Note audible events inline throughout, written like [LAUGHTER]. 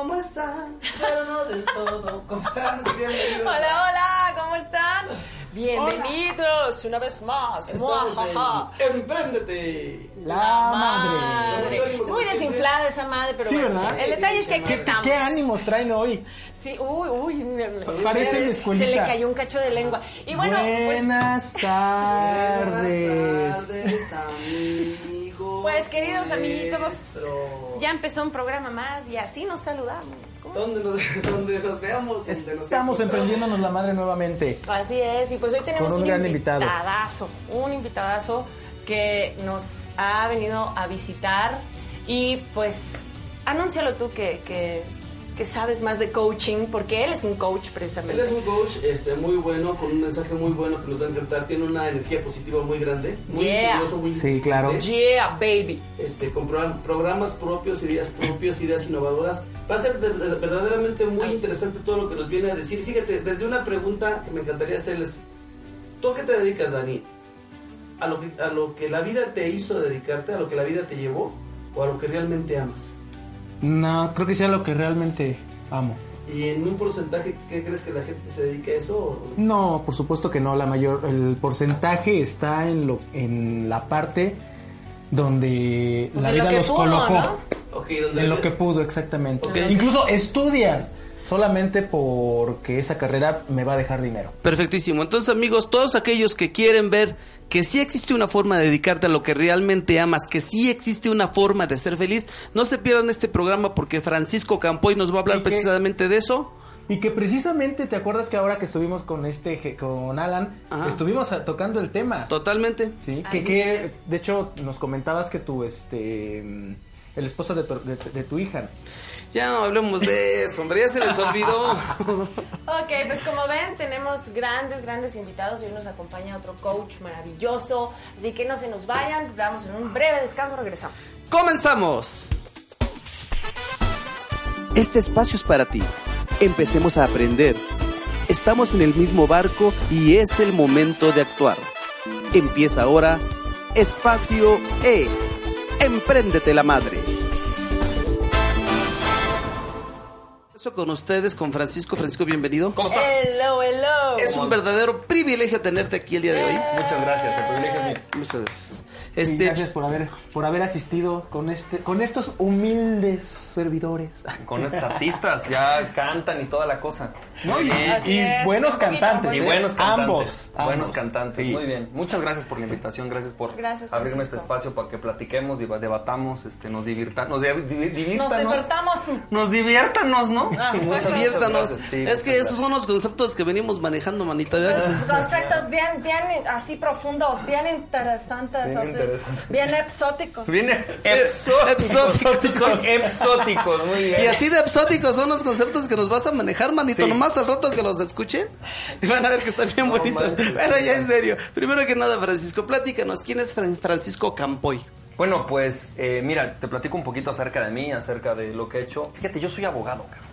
¿Cómo están? Pero no del todo. ¿Cómo están? Bienvenidos. Hola, hola, ¿cómo están? Bienvenidos una vez más. Empréndete. La madre. Es muy desinflada esa madre, pero Sí, bueno. ¿verdad? El detalle es que aquí ¿Qué, estamos. qué ánimos traen hoy? Sí, uy, uy. Parece se, la se le cayó un cacho de lengua. Y bueno, pues, Buenas tardes. [LAUGHS] Buenas tardes, amigos. Pues queridos amiguitos, ya empezó un programa más y así nos saludamos. ¿Cómo? Donde nos, [LAUGHS] donde nos veamos. Donde nos Estamos emprendiéndonos la madre nuevamente. Así es, y pues hoy tenemos Con un un, gran invitado. invitadazo, un invitadazo que nos ha venido a visitar y pues anúncialo tú que, que, que sabes más de coaching, porque él es un coach Él precisamente. es un coach este, muy bueno, con un mensaje muy bueno que nos va a encantar. Tiene una energía positiva muy grande. Muy Yeah. curioso, muy Sí, claro. Yeah, baby. este, con pro- programas propios, ideas propias, ideas innovadoras. Va a ser de- de- verdaderamente muy Ay, interesante todo lo que nos viene a decir. Fíjate, desde una pregunta que me encantaría hacerles. ¿Tú a qué te dedicas, Dani? ¿A lo, que, ¿A lo que la vida te hizo dedicarte? ¿A lo que la vida te llevó? ¿O a lo que realmente amas? No, creo que sea lo que realmente amo. ¿Y en un porcentaje qué crees que la gente se dedica a eso? o- No, por supuesto que no. La mayor, el porcentaje está en lo, en la parte donde Pues la lo vida los pudo, colocó. ¿no? Ok, donde En lo que pudo, exactamente. Incluso estudian solamente porque esa carrera me va a dejar dinero. Perfectísimo. Entonces, amigos, todos aquellos que quieren ver que sí existe una forma de dedicarte a lo que realmente amas, que sí existe una forma de ser feliz, no se pierdan este programa porque Francisco Campoy nos va a hablar precisamente de eso. Y que precisamente, ¿te acuerdas que ahora que estuvimos con este, je- con Alan, Ajá. estuvimos a- tocando el tema? Totalmente. Sí, Así que, que de hecho nos comentabas que tu, este, el esposo de tu, de, de tu hija. Ya no hablemos de eso, hombre, ya se les olvidó. [LAUGHS] Ok, pues como ven, tenemos grandes, grandes invitados y hoy nos acompaña otro coach maravilloso. Así que no se nos vayan, damos en un breve descanso, regresamos. ¡Comenzamos! Este espacio es para ti. Empecemos a aprender. Estamos en el mismo barco y es el momento de actuar. Empieza ahora Espacio E. Empréndete la madre. Con ustedes, con Francisco. Francisco, bienvenido. ¿Cómo estás? Hello, hello. Es un verdadero privilegio tenerte aquí el día de hoy. Muchas gracias, el privilegio es mío. Muchas gracias. Y Este, gracias por haber, por haber asistido con este, con estos humildes servidores. Con estos [LAUGHS] artistas, ya cantan y toda la cosa. Y, bien. Así y es, buenos cantantes. Y ¿eh? buenos cantantes. Ambos. Buenos ambos. cantantes, Sí. muy bien. Muchas gracias por la invitación, gracias por Gracias, abrirme este espacio para que platiquemos, debatamos, este, nos divirta, nos div- div- Nos diviértanos. Nos ¿no? Ah, Muchas Diviértanos. sí, es que esos son los conceptos que venimos manejando, manita. ¿verdad? Conceptos bien, bien así profundos, bien interesantes, Bien bien exóticos. Viene exóticos. Exóticos. Son exóticos, muy bien. Y así de exóticos son los conceptos que nos vas a manejar, manito. Sí. Nomás al rato que los escuchen. Y van a ver que están bien No bonitos. Pero ya en serio. Primero que nada, Francisco, platícanos. ¿Quién es Fran- Francisco Campoy? Bueno, pues eh, mira, te platico un poquito acerca de mí, acerca de lo que he hecho. Fíjate, yo soy abogado, cabrón.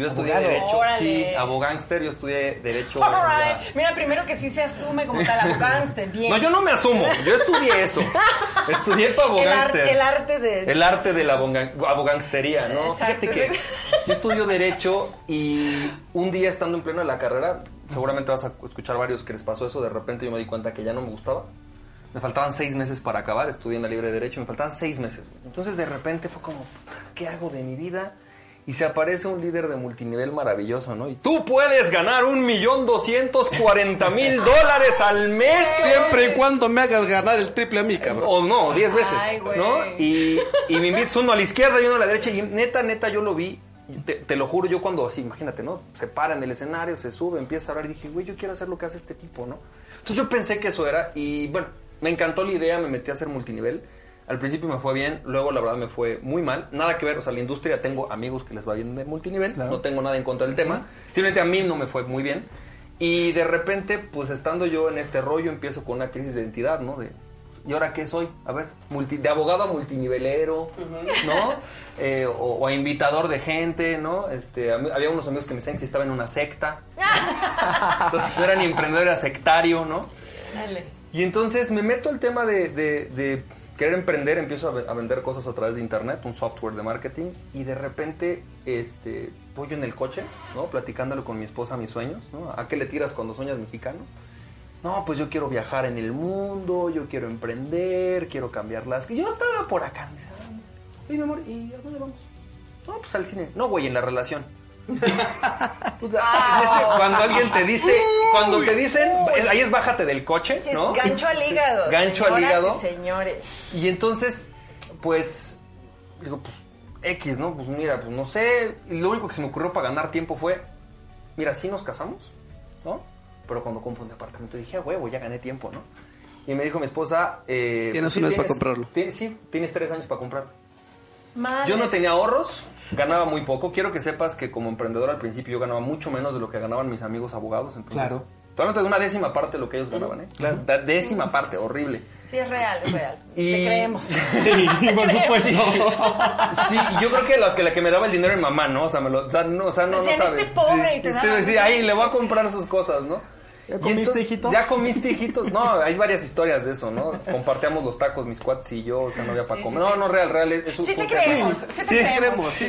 Yo estudié Abogado. Derecho, Órale. sí, abogánster, yo estudié Derecho. en la- Alright. Mira, primero que sí se asume como tal abogánster, [LAUGHS] bien. No, yo no me asumo, yo estudié eso. [LAUGHS] Estudié para el, ar- abogánster. el arte de... El arte de la abogánstería, ¿no? Exacto. Fíjate que [LAUGHS] yo estudio Derecho y un día estando en pleno de la carrera, seguramente vas a escuchar varios que les pasó eso, de repente yo me di cuenta que ya no me gustaba. Me faltaban seis meses para acabar, estudié en la Libre de Derecho, me faltaban seis meces. Entonces de repente fue como, ¿qué hago de mi vida? Y se aparece un líder de multinivel maravilloso, ¿no? Y tú puedes ganar un millón doscientos cuarenta mil [LAUGHS] dólares al mes. Siempre y cuando me hagas ganar el triple a mí, cabrón. O no, 10 veces, Ay, güey. ¿no? Y, y me invitas uno a la izquierda y uno a la derecha y neta, neta, yo lo vi, te, te lo juro, yo cuando así, imagínate, ¿no? Se para en el escenario, se sube, empieza a hablar y dije, güey, yo quiero hacer lo que hace este tipo, ¿no? Entonces yo pensé que eso era y bueno, me encantó la idea, me metí a hacer multinivel. Al principio me fue bien, luego la verdad me fue muy mal. Nada que ver, o sea, la industria, tengo amigos que les va bien de multinivel, Claro. no tengo nada en contra del tema. Simplemente a mí no me fue muy bien. Y de repente, pues estando yo en este rollo, empiezo con una crisis de identidad, ¿no? De, ¿y ahora qué soy? A ver, multi- de abogado a multinivelero, ¿no? Eh, o, o a invitador de gente, ¿no? Este, mí- había unos amigos que me decían que si estaba en una secta. [LAUGHS] Entonces, no era ni emprendedor, era sectario, ¿no? Dale. Y entonces me meto al tema de, de- de querer emprender, empiezo a, ve- a vender cosas a través de internet, un software de marketing, y de repente este, voy yo en el coche, ¿no? Platicándolo con mi esposa mis sueños. ¿A qué le tiras cuando sueñas mexicano? No, pues yo quiero viajar en el mundo, yo quiero emprender, quiero cambiar las... Yo estaba por acá. Me dice, "Ay, oye, mi amor, ¿y a dónde vamos? No, pues al cine. No, güey, en la relación. [LAUGHS] Pues, ah, cuando alguien te dice, cuando te dicen, es- ahí es bájate del coche, Sí, ¿no? gancho al [LAUGHS] hígado. Gancho al hígado. y señores. Y entonces, pues, digo, pues, X, ¿no? Pues mira, pues no sé. Y lo único que se me ocurrió para ganar tiempo fue, mira, sí nos casamos, ¿no? Pero cuando compro un departamento dije, a huevo, ya gané tiempo, ¿no? Y me dijo mi esposa... Eh, Tienes sí, un mes para comprarlo. sí, tienes tres años para comprarlo. Yo no tenía ahorros, ganaba muy poco. Quiero que sepas que como emprendedor al principio yo ganaba mucho menos de lo que ganaban mis amigos abogados. Entonces, Claro. Todavía de una décima parte de lo que ellos ganaban, ¿eh? Claro. Décima parte, horrible. Sí, es real, es real. Y- Te creemos. [LAUGHS] Sí, sí, por creemos. supuesto. Sí, yo creo que las que la que me daba el dinero mi mamá, ¿no? O sea, me lo, o sea, no, o sea, no, no Decían, sabes. "Este pobre", Sí, y te este decía, ay, le voy a comprar sus cosas, ¿no? ¿Ya Y comiste, hijito? Ya comiste, hijitos. No, hay varias historias de eso, ¿no? Compartíamos los tacos, mis cuates y yo, o sea, no había para Sí, comer. sí, no, no, real, real. Es, Sí te creemos, sí te Sí, creemos. creemos, sí.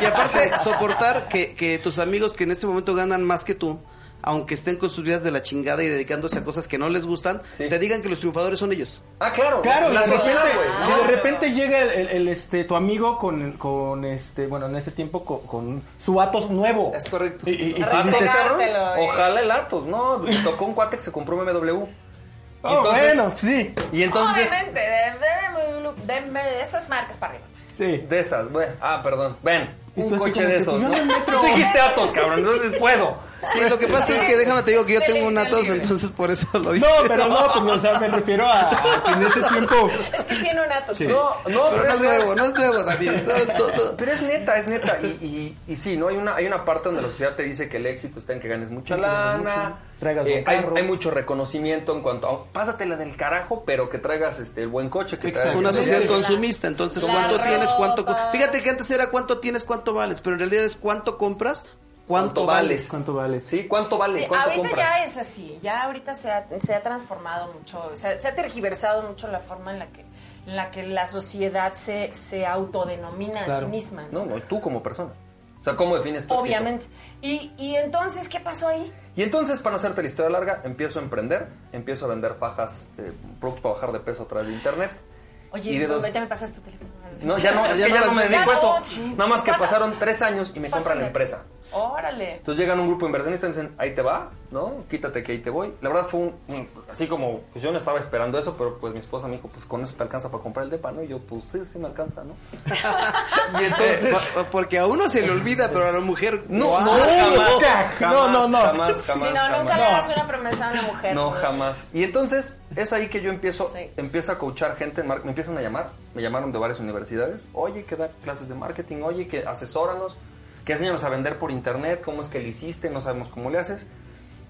Y aparte, soportar que, que tus amigos que en este momento ganan más que tú, aunque estén con sus vidas de la chingada y dedicándose a cosas que no les gustan, Sí. te digan que los triunfadores son ellos. Ah, claro. Claro, y de repente, güey. y de repente llega el, el- el, este tu amigo con, con este, bueno, en ese tiempo con, con su Atos nuevo. Es correcto. Y, y- y A dices, respetártelo, eh. Ojalá el Atos, ¿no? Tocó un cuate que se compró un BMW. Y "Oh, bueno, sí, Y entonces... Obviamente, de, de- de- de esas marcas para arriba. pues. sí. De esas, bueno. Ah, perdón. Ven, un coche de esos, pues, ¿no? Tú dijiste Atos, cabrón, entonces puedo. Sí, lo que pasa es que déjame te digo que yo tengo un Feliz Atos, libre. entonces por eso lo dice. No, pero no, pues, o sea, me refiero a, a que en ese [LAUGHS] tiempo Es que tiene un ato. Sí. No, no, Pero no es nuevo, no es nuevo, David. No, es todo- Pero es neta, es neta. Y, y, y sí, ¿no? Hay una, hay una parte donde la sociedad te dice que el éxito está en que ganes mucha lana. eh, buen hay, hay mucho reconocimiento en cuanto a pásatela del carajo, pero que traigas este el buen coche, que traigas Una sociedad consumista, entonces la cuánto tienes, cuánto... Fíjate que antes era cuánto tienes, cuánto vales, pero en realidad es cuánto compras, cuánto, ¿Cuánto vales. vales? ¿cuánto vale? Sí, ¿cuánto vale? Sí, ¿Cuánto ahorita compras? ya es así, ya ahorita se ha, se ha transformado mucho, se ha, se ha tergiversado mucho la forma en la que, en la, que la sociedad se, se autodenomina a sí misma. No, no, tú como persona. O sea, ¿cómo defines tu éxito? Obviamente. Y, y entonces, ¿qué pasó ahí? Y entonces, para no hacerte la historia larga, empiezo a emprender, empiezo a vender fajas, eh, productos para bajar de peso a través de internet. Oye, Y de dos- ya me pasaste tu teléfono. No, ya no, es Ya que no ya no las me dedico no, eso. Nada más que Pasa. pasaron tres años y me compran la empresa. Órale. Entonces llegan un grupo de inversionistas y dicen, ahí te va, ¿no? Quítate que ahí te voy. La verdad fue un, un- así como, pues yo no estaba esperando eso, pero pues mi esposa me dijo, pues con eso te alcanza para comprar el depa, ¿no? Y yo, pues sí, sí me alcanza, ¿no? [LAUGHS] y Eh, entonces... po- porque a uno se le olvida, pero a la mujer... No, no, jamás, nunca. jamás, No, no, no. jamás, jamás, Sí, no, nunca jamás. le hagas una promesa a una mujer. No, jamás. Y entonces es ahí que yo empiezo, Sí. empiezo a coachar gente, me empiezan a llamar, me llamaron de varias universidades, oye, que da clases de marketing, oye, que asesóranos, que enséñanos a vender por internet, cómo es que le hiciste, no sabemos cómo le haces.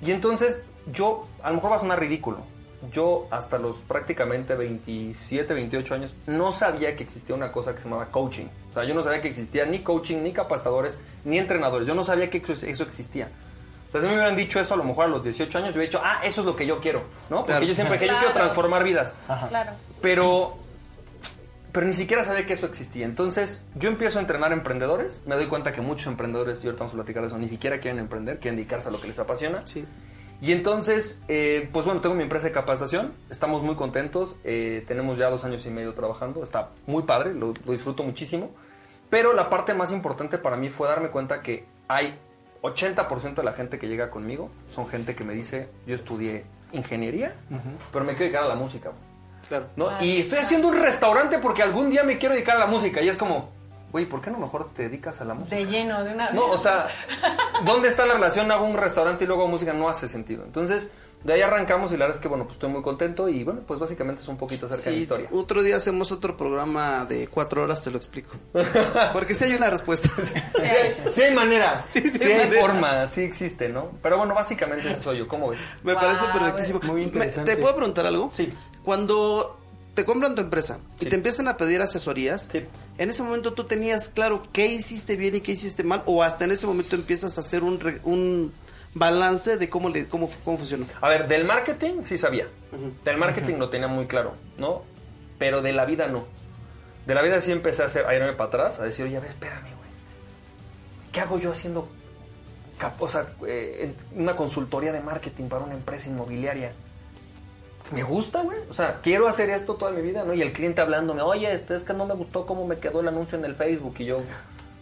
Y entonces yo, a lo mejor va a sonar ridículo, yo hasta los prácticamente 27, 28 años no sabía que existía una cosa que se llamaba coaching. O sea, yo no sabía que existía ni coaching, ni capacitadores, ni entrenadores. Yo no sabía que eso existía. O sea, si me hubieran dicho eso a lo mejor a los 18 años, yo hubiera dicho, ah, eso es lo que yo quiero, ¿no? Porque Claro. yo siempre que yo quiero transformar vidas. Claro. Pero, pero ni siquiera sabía que eso existía. Entonces, yo empiezo a entrenar emprendedores. Me doy cuenta que muchos emprendedores, y ahorita vamos a platicar de eso, ni siquiera quieren emprender, quieren dedicarse a lo que les apasiona. Sí. Y entonces, eh, pues bueno, tengo mi empresa de capacitación, estamos muy contentos, eh, tenemos ya dos años y medio trabajando, está muy padre, lo, lo disfruto muchísimo, pero la parte más importante para mí fue darme cuenta que hay 80% de la gente que llega conmigo, son gente que me dice, yo estudié ingeniería, pero me quiero dedicar a la música. Claro. ¿no? Y estoy haciendo un restaurante porque algún día me quiero dedicar a la música y es como, güey, ¿por qué no mejor te dedicas a la música? De lleno, de una No, o sea, [LAUGHS] ¿dónde está la relación? Hago un restaurante y luego hago música, no hace sentido. Entonces, de ahí arrancamos y la verdad es que, bueno, pues estoy muy contento y, bueno, pues básicamente es un poquito acerca de Sí, historia. otro día hacemos otro programa de cuatro horas, te lo explico. Porque sí hay una respuesta. [LAUGHS] Sí hay, sí hay manera, [LAUGHS] Sí, sí, sí hay hay manera. forma, sí existe, ¿no? Pero bueno, básicamente eso soy yo, ¿cómo ves? Me Wow, parece perfectísimo. muy interesante. ¿Te puedo preguntar algo? Sí. Cuando te compran tu empresa y Sí. te empiezan a pedir asesorías, Sí. en ese momento tú tenías claro qué hiciste bien y qué hiciste mal, o hasta en ese momento empiezas a hacer un, re- un balance de cómo, le, cómo, cómo funcionó. A ver, del marketing sí sabía. Del marketing lo tenía muy claro, ¿no? pero de la vida no. De la vida sí empecé a, hacer, a irme para atrás, a decir, oye, a ver, espérame, güey. ¿Qué hago yo haciendo o sea, eh, una consultoría de marketing para una empresa inmobiliaria? Me gusta, güey. O sea, quiero hacer esto toda mi vida, ¿no? Y el cliente hablándome, oye, este, es que no me gustó cómo me quedó el anuncio en el Facebook. Y yo,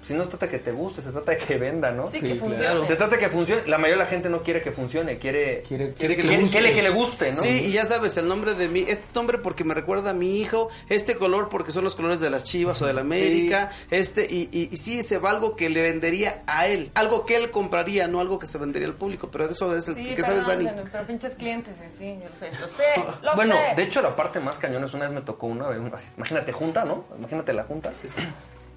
si no se trata de que te guste, se trata de que venda, ¿no? Sí, Sí, que claro. Se trata de que funcione. La mayoría de la gente no quiere que funcione, quiere, Quiere- Quiere que le quiere- que le guste, ¿no? Sí, y ya sabes, el nombre de mí, este nombre porque me recuerda a mi hijo, este color porque son los colores de las Chivas o de la América, este, y, y, y sí, se va algo que le vendería a él, algo que él compraría, no algo que se vendería al público, pero eso es el Sí, que sabes, Dani. pero pinches clientes, eh, sí, yo lo sé, lo sé, [LAUGHS] lo bueno, sé. de hecho la parte más cañona es una vez me tocó una, una- imagínate junta, ¿no? Imagínate la junta.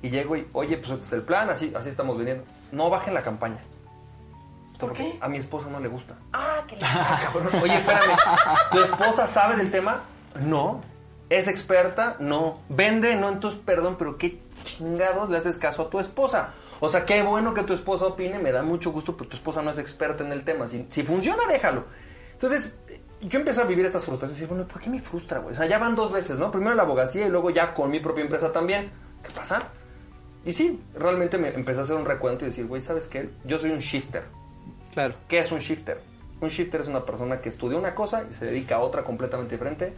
Y llego y, oye, pues este es el plan, así, así estamos viniendo. No bajen la campaña. ¿Por Porque qué? A mi esposa no le gusta. Ah, que la... [LAUGHS] Oye, espérame, ¿tu esposa sabe del tema? No. ¿Es experta? No. ¿Vende? No. Entonces, perdón, pero ¿qué chingados le haces caso a tu esposa? O sea, qué bueno que tu esposa opine, me da mucho gusto, pero tu esposa no es experta en el tema. Si, si funciona, déjalo. Entonces, yo empecé a vivir estas frustraciones y decir, bueno, ¿por qué me frustra, güey? O sea, ya van dos veces, ¿no? Primero la abogacía y luego ya con mi propia empresa también. ¿Qué pasa? Y sí, realmente me empecé a hacer un recuento y decir, güey, ¿sabes qué? Yo soy un shifter. Claro. ¿Qué es un shifter? Un shifter es una persona que estudia una cosa y se dedica a otra completamente diferente.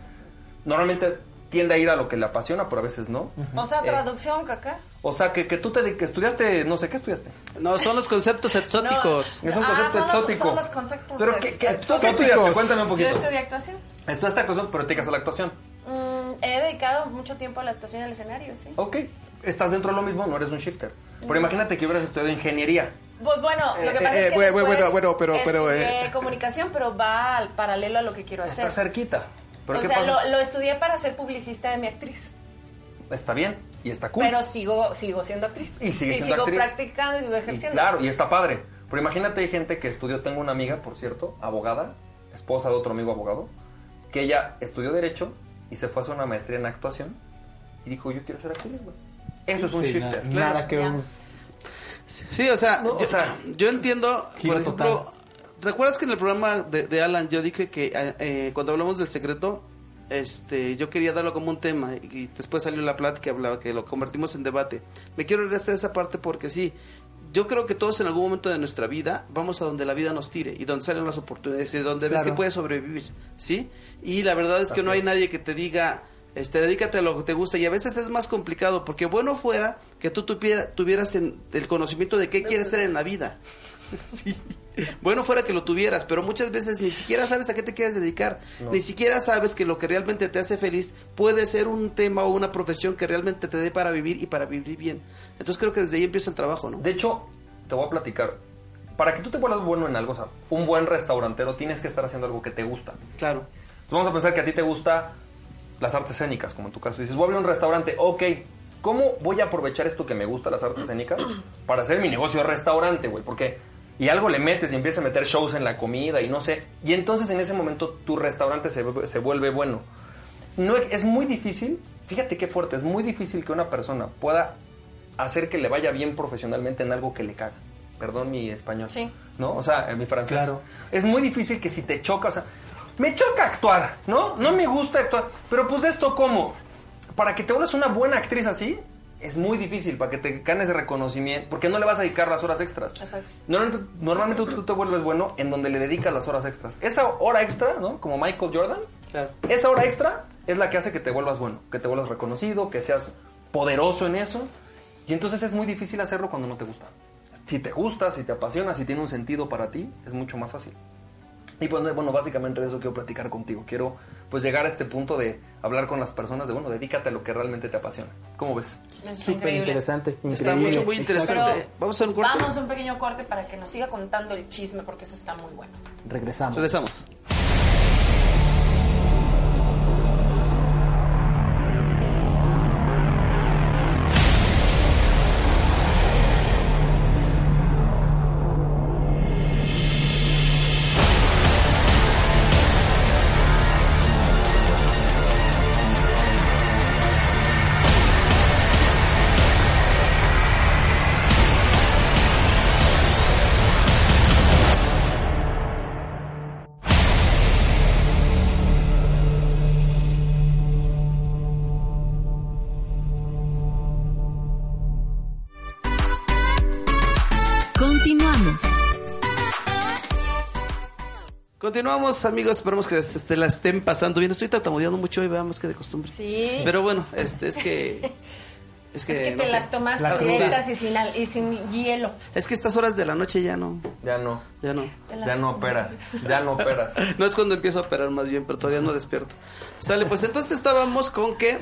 Normalmente tiende a ir a lo que le apasiona, pero a veces no. O sea, Eh, traducción, caca. o sea, que, que tú te que estudiaste, no sé, ¿qué estudiaste? No, son los conceptos [LAUGHS] exóticos. Es un Ah, concepto son los- exótico. son los conceptos Pero ¿qué, qué, ¿tú qué exóticos. estudiaste? Cuéntame un Yo poquito. estudié actuación. Estudiaste actuación, pero te dedicas a la actuación. Mm, he dedicado mucho tiempo a la actuación en el escenario, sí. Ok, estás dentro de lo mismo, no eres un shifter. Pero imagínate que hubieras estudiado ingeniería. Pues bueno, lo que Eh, pasa eh, es que bueno, bueno, bueno, pero- pero, estudié eh. comunicación, pero va al paralelo a lo que quiero hacer. Está cerquita. Pero o ¿qué sea, lo, lo estudié para ser publicista de mi actriz. Está bien y está cool. Pero sigo, sigo siendo actriz. Y sigue siendo sigo actriz. practicando y sigo Y ejerciendo. claro, y está padre. Pero imagínate, hay gente que estudió, tengo una amiga, por cierto, abogada, esposa de otro amigo abogado, que ella estudió Derecho y se fue a hacer una maestría en actuación y dijo, yo quiero ser actriz, güey. Eso es un Sí, shifter. na- Nada que Ya. ver. Sí, o sea, No, o yo, sea, yo entiendo, por ejemplo, total. ¿recuerdas que en el programa de, de Alan yo dije que eh, eh, cuando hablamos del secreto, este, yo quería darlo como un tema y, y después salió la plática que hablaba que lo convertimos en debate. Me quiero regresar a esa parte porque sí, yo creo que todos en algún momento de nuestra vida vamos a donde la vida nos tire y donde salen las oportunidades y donde ves que puedes sobrevivir, ¿sí? Y la verdad es que Así no hay es. nadie que te diga, este, dedícate a lo que te gusta y a veces es más complicado porque bueno fuera que tú tuviera- tuvieras en- el conocimiento de qué quieres ser en la vida. [LAUGHS] Sí. Bueno fuera que lo tuvieras, pero muchas veces ni siquiera sabes a qué te quieres dedicar, No. ni siquiera sabes que lo que realmente te hace feliz puede ser un tema o una profesión que realmente te dé para vivir y para vivir bien. Entonces creo que desde ahí empieza el trabajo, ¿no? De hecho, te voy a platicar. Para que tú te vuelvas bueno en algo, o sea, un buen restaurantero, tienes que estar haciendo algo que te gusta. Claro. Entonces vamos a pensar que a ti te gusta las artes escénicas, como en tu caso. Dices, voy a abrir un restaurante, ok. ¿Cómo voy a aprovechar esto que me gusta, las artes escénicas, [CLEARS THROAT] para hacer mi negocio de restaurante, güey? Porque... Y algo le metes y empiezas a meter shows en la comida y no sé. Y entonces en ese momento tu restaurante se, vuelve- se vuelve bueno. No, es muy difícil, fíjate qué fuerte, es muy difícil que una persona pueda hacer que le vaya bien profesionalmente en algo que le caga. Perdón mi español. Sí. ¿No? O sea, en mi francés. Claro. Es muy difícil que si te choca, o sea, me choca actuar, ¿no? No me gusta actuar. Pero pues de esto, ¿cómo? Para que te vuelvas una buena actriz así, es muy difícil para que te ganes reconocimiento, porque no le vas a dedicar las horas extras. Exacto. Normalmente, normalmente tú te vuelves bueno en donde le dedicas las horas extras. Esa hora extra, ¿no? Como Michael Jordan, Claro. esa hora extra es la que hace que te vuelvas bueno, que te vuelvas reconocido, que seas poderoso en eso. Y entonces es muy difícil hacerlo cuando no te gusta. Si te gusta, si te apasiona, si tiene un sentido para ti, es mucho más fácil. Y pues, bueno, básicamente de eso quiero platicar contigo. Quiero pues llegar a este punto de hablar con las personas de, bueno, dedícate a lo que realmente te apasiona. ¿Cómo ves? Es Súper increíble. interesante. Está mucho, muy interesante. Pero Vamos a hacer un corte. Vamos a un pequeño corte para que nos siga contando el chisme porque eso está muy bueno. Regresamos. Regresamos. Continuamos, amigos. Esperemos que te la estén pasando bien. Estoy tartamudeando mucho hoy, veamos que de costumbre. Sí. Pero bueno, este es que. [LAUGHS] Es que, Es que no te sé. las tomas La directas y sin, al- y sin hielo. Es que estas horas de la noche ya no. Ya no. Ya no. Ya no operas. Ya no operas. [LAUGHS] No es cuando empiezo a operar más bien, pero todavía no despierto. Sale, pues entonces estábamos con que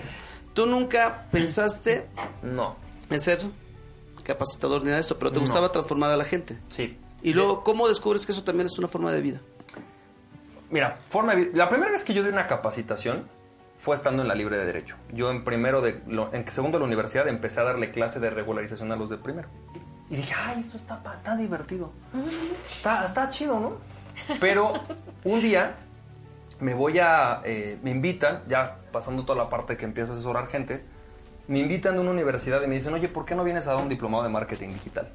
tú nunca pensaste No. en ser capacitador ni nada de esto, pero te No. gustaba transformar a la gente. Sí. Y luego, ¿cómo descubres que eso también es una forma de vida? Mira, forma de la primera vez que yo di una capacitación fue estando en la libre de derecho. Yo en primero de en segundo de la universidad empecé a darle clase de regularización a los de primero. Y dije, ay, esto está, está divertido. Está, está chido, ¿no? Pero un día me voy a, eh, me invitan, ya pasando toda la parte que empiezo a asesorar gente, me invitan de una universidad y me dicen, oye, ¿por qué no vienes a dar un diplomado de marketing digital?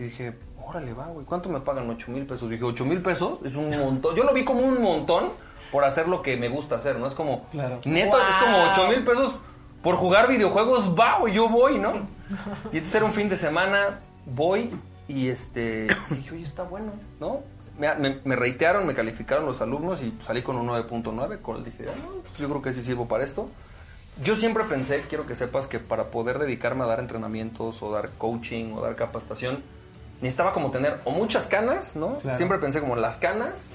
Y dije, órale, va, güey, ¿cuánto me pagan? 8 mil pesos. dije, 8 mil pesos es un montón. Yo lo vi como un montón por hacer lo que me gusta hacer, ¿no? Es como, Claro. neto, es como 8 mil pesos por jugar videojuegos, va, güey, yo voy, ¿no? [LAUGHS] Y entonces era un fin de semana, voy y este, dije, oye, está bueno, ¿no? Me, me, me reitearon, me calificaron los alumnos y salí con un 9.9, con dije, ah, no, pues yo creo que sí sirvo para esto. Yo siempre pensé, quiero que sepas que para poder dedicarme a dar entrenamientos o dar coaching o dar capacitación, necesitaba como tener o muchas canas, ¿no? Claro. Siempre pensé como las canas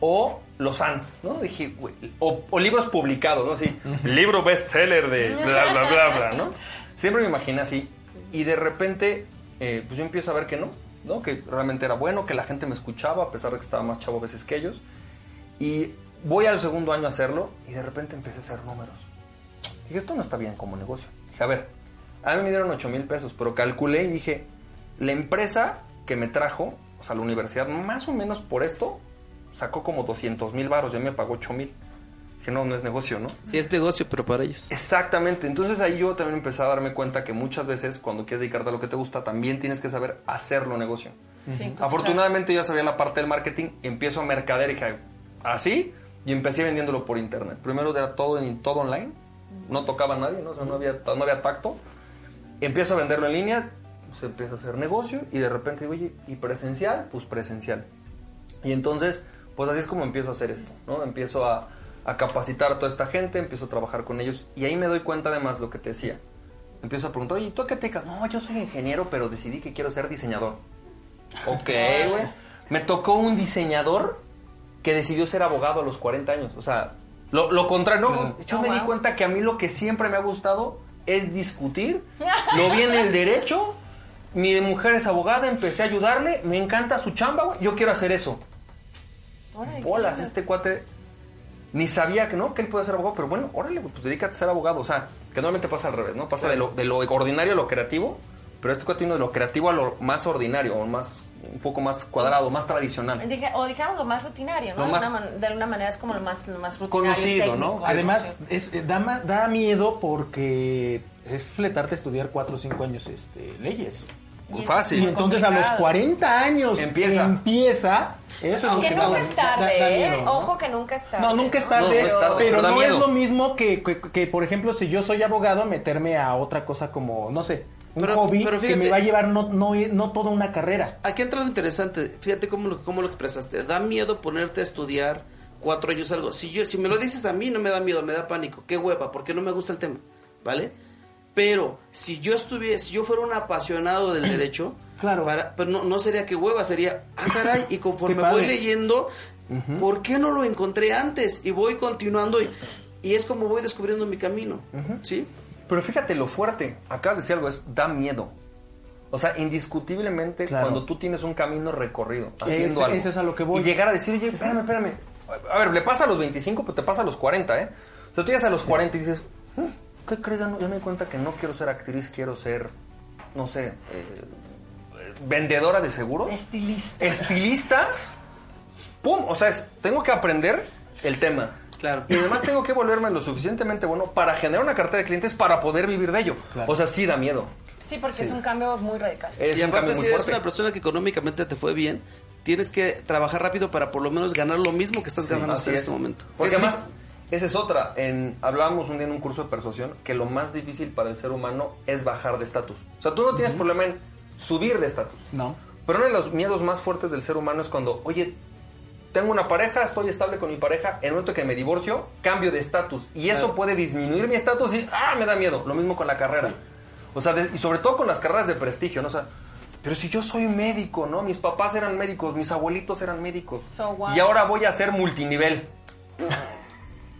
o los fans, ¿no? Dije, güey, o, o libros publicados, ¿no? Así, libro bestseller de bla, bla, bla, bla, ¿no? [LAUGHS] Siempre me imaginé así. Y de repente, eh, pues yo empiezo a ver que no, ¿no? Que realmente era bueno, que la gente me escuchaba, a pesar de que estaba más chavo a veces que ellos. Y voy al segundo año a hacerlo y de repente empecé a hacer números. Dije, esto no está bien como negocio. Dije, a ver, a mí me dieron 8 mil pesos, pero calculé y dije, la empresa que me trajo, o sea, la universidad, más o menos por esto, sacó como 200 mil baros, ya me pagó 8 mil. Dije, no, no es negocio, ¿no? Sí, es negocio, pero para ellos. Exactamente, entonces ahí yo también empecé a darme cuenta que muchas veces cuando quieres dedicarte a lo que te gusta, también tienes que saber hacerlo negocio. Sí, Afortunadamente yo sabía la parte del marketing, empiezo a mercader y dije, así, y empecé vendiéndolo por internet. Primero era todo en todo online, no tocaba a nadie, ¿no? O sea, no había, no había tacto. Empiezo a venderlo en línea, se empieza a hacer negocio y de repente digo, oye, ¿y presencial? Pues presencial. Y entonces, pues así es como empiezo a hacer esto, ¿no? Empiezo a, a capacitar a toda esta gente, empiezo a trabajar con ellos y ahí me doy cuenta además lo que te decía. Empiezo a preguntar, oye, ¿tú a qué te dedicas? No, yo soy ingeniero, pero decidí que quiero ser diseñador. [LAUGHS] Ok, güey. Me tocó un diseñador que decidió ser abogado a los 40 años. O sea, lo, lo contrario. No, yo Oh, me di wow. cuenta que a mí lo que siempre me ha gustado es discutir. [LAUGHS] Lo vi en el derecho. Mi mujer es abogada, empecé a ayudarle. Me encanta su chamba, güey. Yo quiero hacer eso. Órale, Bolas, este cuate ni sabía que no, que él puede ser abogado, pero bueno, órale, pues dedícate a ser abogado. O sea, que normalmente pasa al revés, ¿no? Pasa de lo, de lo ordinario a lo creativo, pero este cuate vino de lo creativo a lo más ordinario, o más, un poco más cuadrado, más tradicional. Dije- o dijéramos lo más rutinario, ¿no? Lo De más- alguna manera es como lo más, lo más rutinario. Conocido, técnico. ¿no? Además, es, eh, da, ma- da miedo porque es fletarte a estudiar 4 o 5 años este, leyes. Fácil. Y entonces a los complicado. 40 años Empieza. empieza, eso es lo Aunque que nunca da- es da- tarde, da ¿eh? miedo, ¿no? Ojo que nunca es tarde. No, nunca es No, tarde, no es tarde, pero pero da no miedo. es lo mismo que, que, que, por ejemplo, si yo soy abogado, meterme a otra cosa como, no sé, un Pero- hobby pero que fíjate- me va a llevar no, no, no toda una carrera. Aquí entra lo interesante. Fíjate cómo lo, cómo lo expresaste. Da miedo ponerte a estudiar cuatro años algo. Si yo, si me lo dices a mí, no me da miedo, me da pánico. Qué hueva, porque no me gusta el tema, ¿vale? Pero si yo estuviera, si yo fuera un apasionado del [CLEARS THROAT] derecho, Claro. para, pero no, no sería que hueva, sería, ah, caray, y [CLEARS THROAT] conforme voy leyendo, ¿por qué no lo encontré antes? Y voy continuando y, y es como voy descubriendo mi camino, ¿sí? Pero fíjate lo fuerte, acabas de decir algo, es da miedo. O sea, indiscutiblemente Claro. cuando tú tienes un camino recorrido haciendo algo. eso es a lo que voy. Y llegar a decir, oye, espérame, espérame. A ver, le pasa a los 25, pero te pasa a los 40, ¿eh? O sea, tú llegas a los 40 y dices, "Mm, ¿qué crees? Ya, no- ya me di cuenta que no quiero ser actriz, quiero ser, no sé, eh, vendedora de seguros. Estilista. Estilista. ¡Pum! O sea, es- tengo que aprender el tema. Claro. Y además tengo que volverme lo suficientemente bueno para generar una cartera de clientes para poder vivir de ello. Claro. O sea, sí da miedo. Sí, porque es un cambio muy radical. Es y un aparte cambio si muy eres fuerte. una persona que económicamente te fue bien, tienes que trabajar rápido para por lo menos ganar lo mismo que estás ganando en es. este momento. Porque Eso además, esa es otra. En, hablábamos un día en un curso de persuasión que lo más difícil para el ser humano es bajar de estatus. O sea, tú no tienes problema en subir de estatus. No. Pero uno de los miedos más fuertes del ser humano es cuando, oye, tengo una pareja, estoy estable con mi pareja, en el momento que me divorcio, cambio de estatus. Y eso puede disminuir mi estatus y, ah, me da miedo. Lo mismo con la carrera. O sea, de- y sobre todo con las carreras de prestigio, ¿no? O sea, pero si yo soy médico, ¿no? Mis papás eran médicos, mis abuelitos eran médicos. So y ahora voy a ser multinivel. [LAUGHS]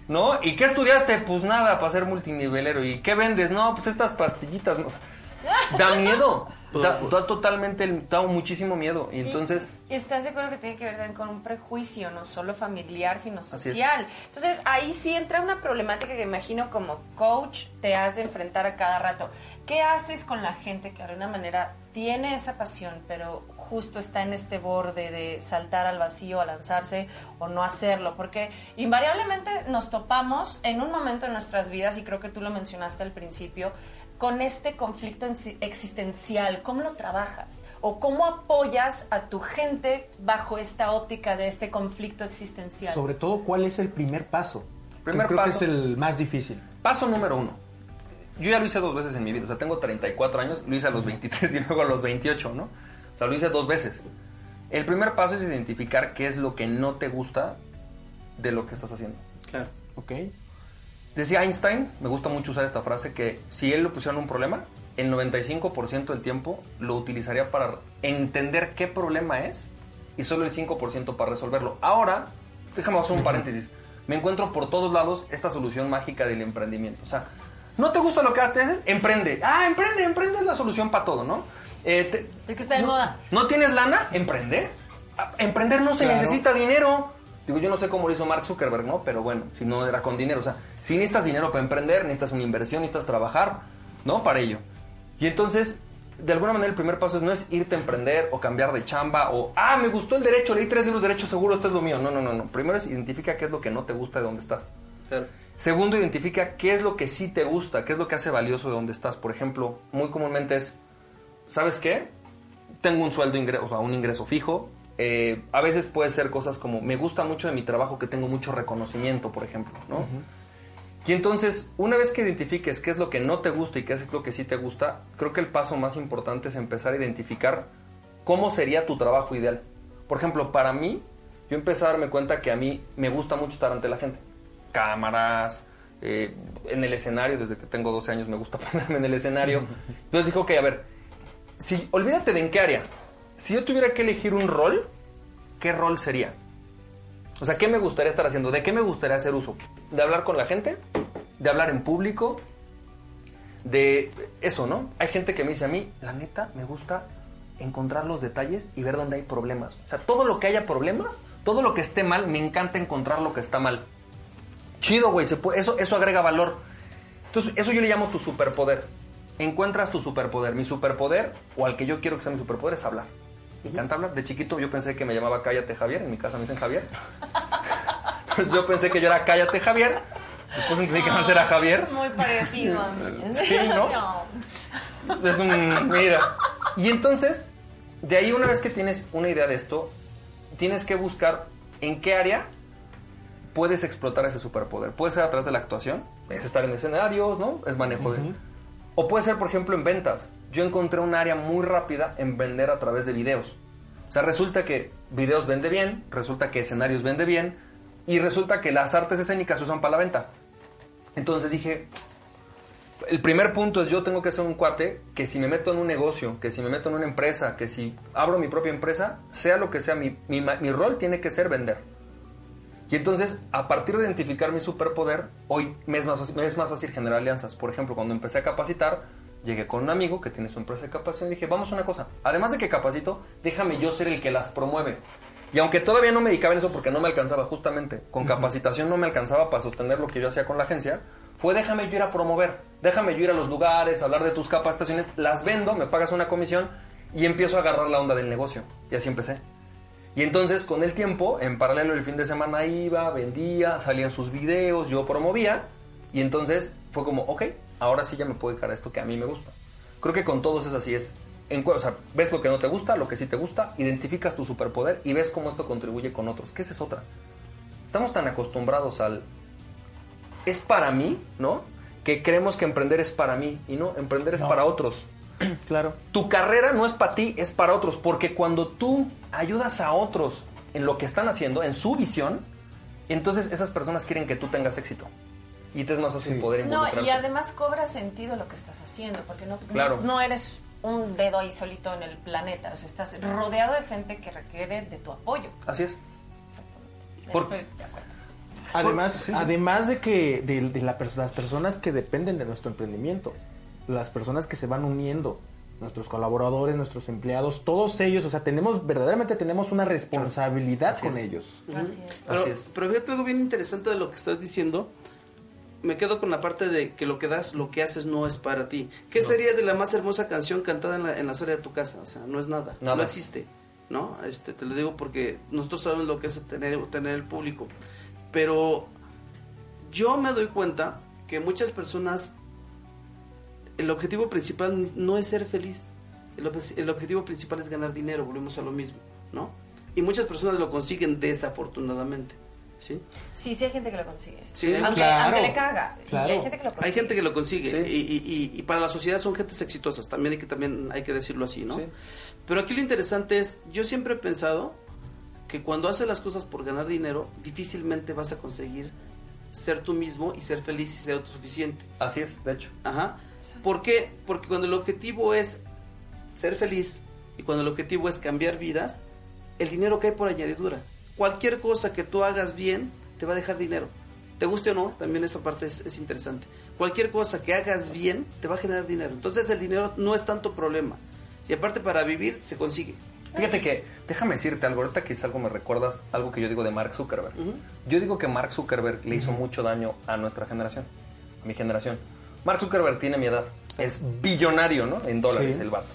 ¿No? ¿Y qué estudiaste? Pues nada, para ser multinivelero. ¿Y qué vendes? No, pues estas pastillitas. ¿no? O sea, [LAUGHS] da miedo. Da, da totalmente, da muchísimo miedo. Y entonces... Y estás de acuerdo que tiene que ver también con un prejuicio, no solo familiar, sino social. Entonces ahí sí entra una problemática que imagino como coach te has de enfrentar a cada rato. ¿Qué haces con la gente que de alguna manera tiene esa pasión, pero justo está en este borde de saltar al vacío, a lanzarse o no hacerlo? Porque invariablemente nos topamos en un momento en nuestras vidas, y creo que tú lo mencionaste al principio, con este conflicto existencial, ¿cómo lo trabajas? ¿O cómo apoyas a tu gente bajo esta óptica de este conflicto existencial? Sobre todo, ¿cuál es el primer paso? Primer Que creo paso. que es el más difícil. Paso número uno. Yo ya lo hice dos veces en mi vida. O sea, tengo 34 años, lo hice a los 23 y luego a los 28, ¿no? O sea, lo hice dos veces. El primer paso es identificar qué es lo que no te gusta de lo que estás haciendo. Claro. ¿Ok? Decía Einstein, me gusta mucho usar esta frase, que si él le pusiera un problema, el 95% del tiempo lo utilizaría para entender qué problema es y solo el 5% para resolverlo. Ahora, déjame hacer un paréntesis. Me encuentro por todos lados esta solución mágica del emprendimiento. O sea, ¿no te gusta lo que haces? Emprende. Ah, emprende, emprende es la solución para todo, ¿no? Eh, te- Es que está de no- moda. ¿No tienes lana? Emprende. Emprender no se Claro. necesita dinero. Digo, yo no sé cómo lo hizo Mark Zuckerberg, ¿no? Pero bueno, si no era con dinero. O sea, si necesitas dinero para emprender, necesitas una inversión, necesitas trabajar, ¿no? Para ello. Y entonces, de alguna manera, el primer paso es no es irte a emprender o cambiar de chamba o, ah, me gustó el derecho, leí tres libros de derecho, seguro esto es lo mío. No, no, no, no. Primero es identifica qué es lo que no te gusta de dónde estás. Claro. Segundo, identifica qué es lo que sí te gusta, qué es lo que hace valioso de dónde estás. Por ejemplo, muy comúnmente es, ¿sabes qué? Tengo un sueldo, ingreso, o sea, un ingreso fijo. Eh, a veces puede ser cosas como, me gusta mucho de mi trabajo que tengo mucho reconocimiento, por ejemplo, ¿no? Y entonces, una vez que identifiques qué es lo que no te gusta y qué es lo que sí te gusta, creo que el paso más importante es empezar a identificar cómo sería tu trabajo ideal. Por ejemplo, para mí, yo empecé a darme cuenta que a mí me gusta mucho estar ante la gente. Cámaras, eh, en el escenario, desde que tengo 12 años me gusta [LAUGHS] ponerme en el escenario. Entonces dije, ok, a ver, si, olvídate de en qué área. Si yo tuviera que elegir un rol, ¿qué rol sería? O sea, ¿qué me gustaría estar haciendo? ¿De qué me gustaría hacer uso? ¿De hablar con la gente? ¿De hablar en público? De eso, ¿no? Hay gente que me dice a mí, la neta, me gusta encontrar los detalles y ver dónde hay problemas. O sea, todo lo que haya problemas, todo lo que esté mal, me encanta encontrar lo que está mal. Chido, güey, eso, eso agrega valor. Entonces, eso yo le llamo tu superpoder. Encuentras tu superpoder. Mi superpoder, o al que yo quiero que sea mi superpoder, es hablar. Me encanta hablar. De chiquito yo pensé que me llamaba Cállate Javier. En mi casa me dicen Javier. [LAUGHS] Entonces yo pensé que yo era Cállate Javier. Después entendí que más era Javier. Muy parecido a mí. Sí, ¿no? Es un. Mira. Y entonces, de ahí, una vez que tienes una idea de esto, tienes que buscar en qué área puedes explotar ese superpoder. Puede ser a través de la actuación, es estar en escenarios, ¿no? Es manejo de. O puede ser, por ejemplo, en ventas. Yo encontré un área muy rápida en vender a través de videos. O sea, resulta que videos vende bien, resulta que escenarios vende bien, y resulta que las artes escénicas se usan para la venta. Entonces dije, el primer punto es yo tengo que ser un cuate que si me meto en un negocio, que si me meto en una empresa, que si abro mi propia empresa, sea lo que sea, mi, mi mi rol tiene que ser vender. Y entonces, a partir de identificar mi superpoder, hoy me es, más fácil, me es más fácil generar alianzas. Por ejemplo, cuando empecé a capacitar, llegué con un amigo que tiene su empresa de capacitación y dije, vamos a una cosa, además de que capacito, déjame yo ser el que las promueve. Y aunque todavía no me dedicaba en eso porque no me alcanzaba justamente, con capacitación no me alcanzaba para sostener lo que yo hacía con la agencia, fue déjame yo ir a promover, déjame yo ir a los lugares, hablar de tus capacitaciones, las vendo, me pagas una comisión y empiezo a agarrar la onda del negocio. Y así empecé. Y entonces con el tiempo, en paralelo el fin de semana iba, vendía, salían sus videos, yo promovía. Y entonces fue como, ok, ahora sí ya me puedo dedicar a esto que a mí me gusta. Creo que con todos es así, es, en, o sea, ves lo que no te gusta, lo que sí te gusta, identificas tu superpoder y ves cómo esto contribuye con otros. Que esa es otra. Estamos tan acostumbrados al, es para mí, ¿no? Que creemos que emprender es para mí y no, emprender es No. para otros. [CLEARS THROAT] Claro. Tu carrera no es para ti, es para otros, porque cuando tú ayudas a otros en lo que están haciendo, en su visión, entonces esas personas quieren que tú tengas éxito. Y te es más fácil poder No, y además cobra sentido lo que estás haciendo, porque no, Claro. no, no eres un dedo ahí solito en el planeta, o sea, estás rodeado de gente que requiere de tu apoyo. Así es. Exactamente. Por- Estoy de acuerdo. Además, Sí, sí. además de que de, de la pers- las personas que dependen de nuestro emprendimiento, las personas que se van uniendo, nuestros colaboradores, nuestros empleados, todos ellos, o sea, tenemos verdaderamente tenemos una responsabilidad Así con es. ellos. Así es. Pero, Así es. pero fíjate algo bien interesante de lo que estás diciendo. Me quedo con la parte de que lo que das, lo que haces no es para ti. ¿Qué sería de la más hermosa canción cantada en la, en la sala de tu casa? O sea, no es nada, Nada. no existe, ¿no? Este, te lo digo porque nosotros sabemos lo que es tener, tener el público. Pero yo me doy cuenta que muchas personas, el objetivo principal no es ser feliz. El, el objetivo principal es ganar dinero, volvemos a lo mismo, ¿no? Y muchas personas lo consiguen desafortunadamente, ¿sí? Sí, sí hay gente que lo consigue. Sí, aunque, claro. aunque le caga. Claro. Hay gente que lo consigue. Hay gente que lo consigue Sí. y, y- y- y para la sociedad son gentes exitosas, también hay que, también hay que decirlo así, ¿no? Sí. Pero aquí lo interesante es, yo siempre he pensado que cuando haces las cosas por ganar dinero, difícilmente vas a conseguir ser tú mismo y ser feliz y ser autosuficiente. Así es, de hecho. Ajá. ¿Por qué? Porque cuando el objetivo es ser feliz y cuando el objetivo es cambiar vidas, el dinero cae por añadidura. Cualquier cosa que tú hagas bien te va a dejar dinero. Te guste o no, también esa parte es, es interesante. Cualquier cosa que hagas bien te va a generar dinero. Entonces el dinero no es tanto problema. Y aparte para vivir se consigue. Fíjate que, déjame decirte algo, ahorita que es algo me recuerdas, algo que yo digo de Mark Zuckerberg. Yo digo que Mark Zuckerberg le hizo mucho daño a nuestra generación, a mi generación. Mark Zuckerberg tiene mi edad, es billonario, ¿no? En dólares Sí. el vato.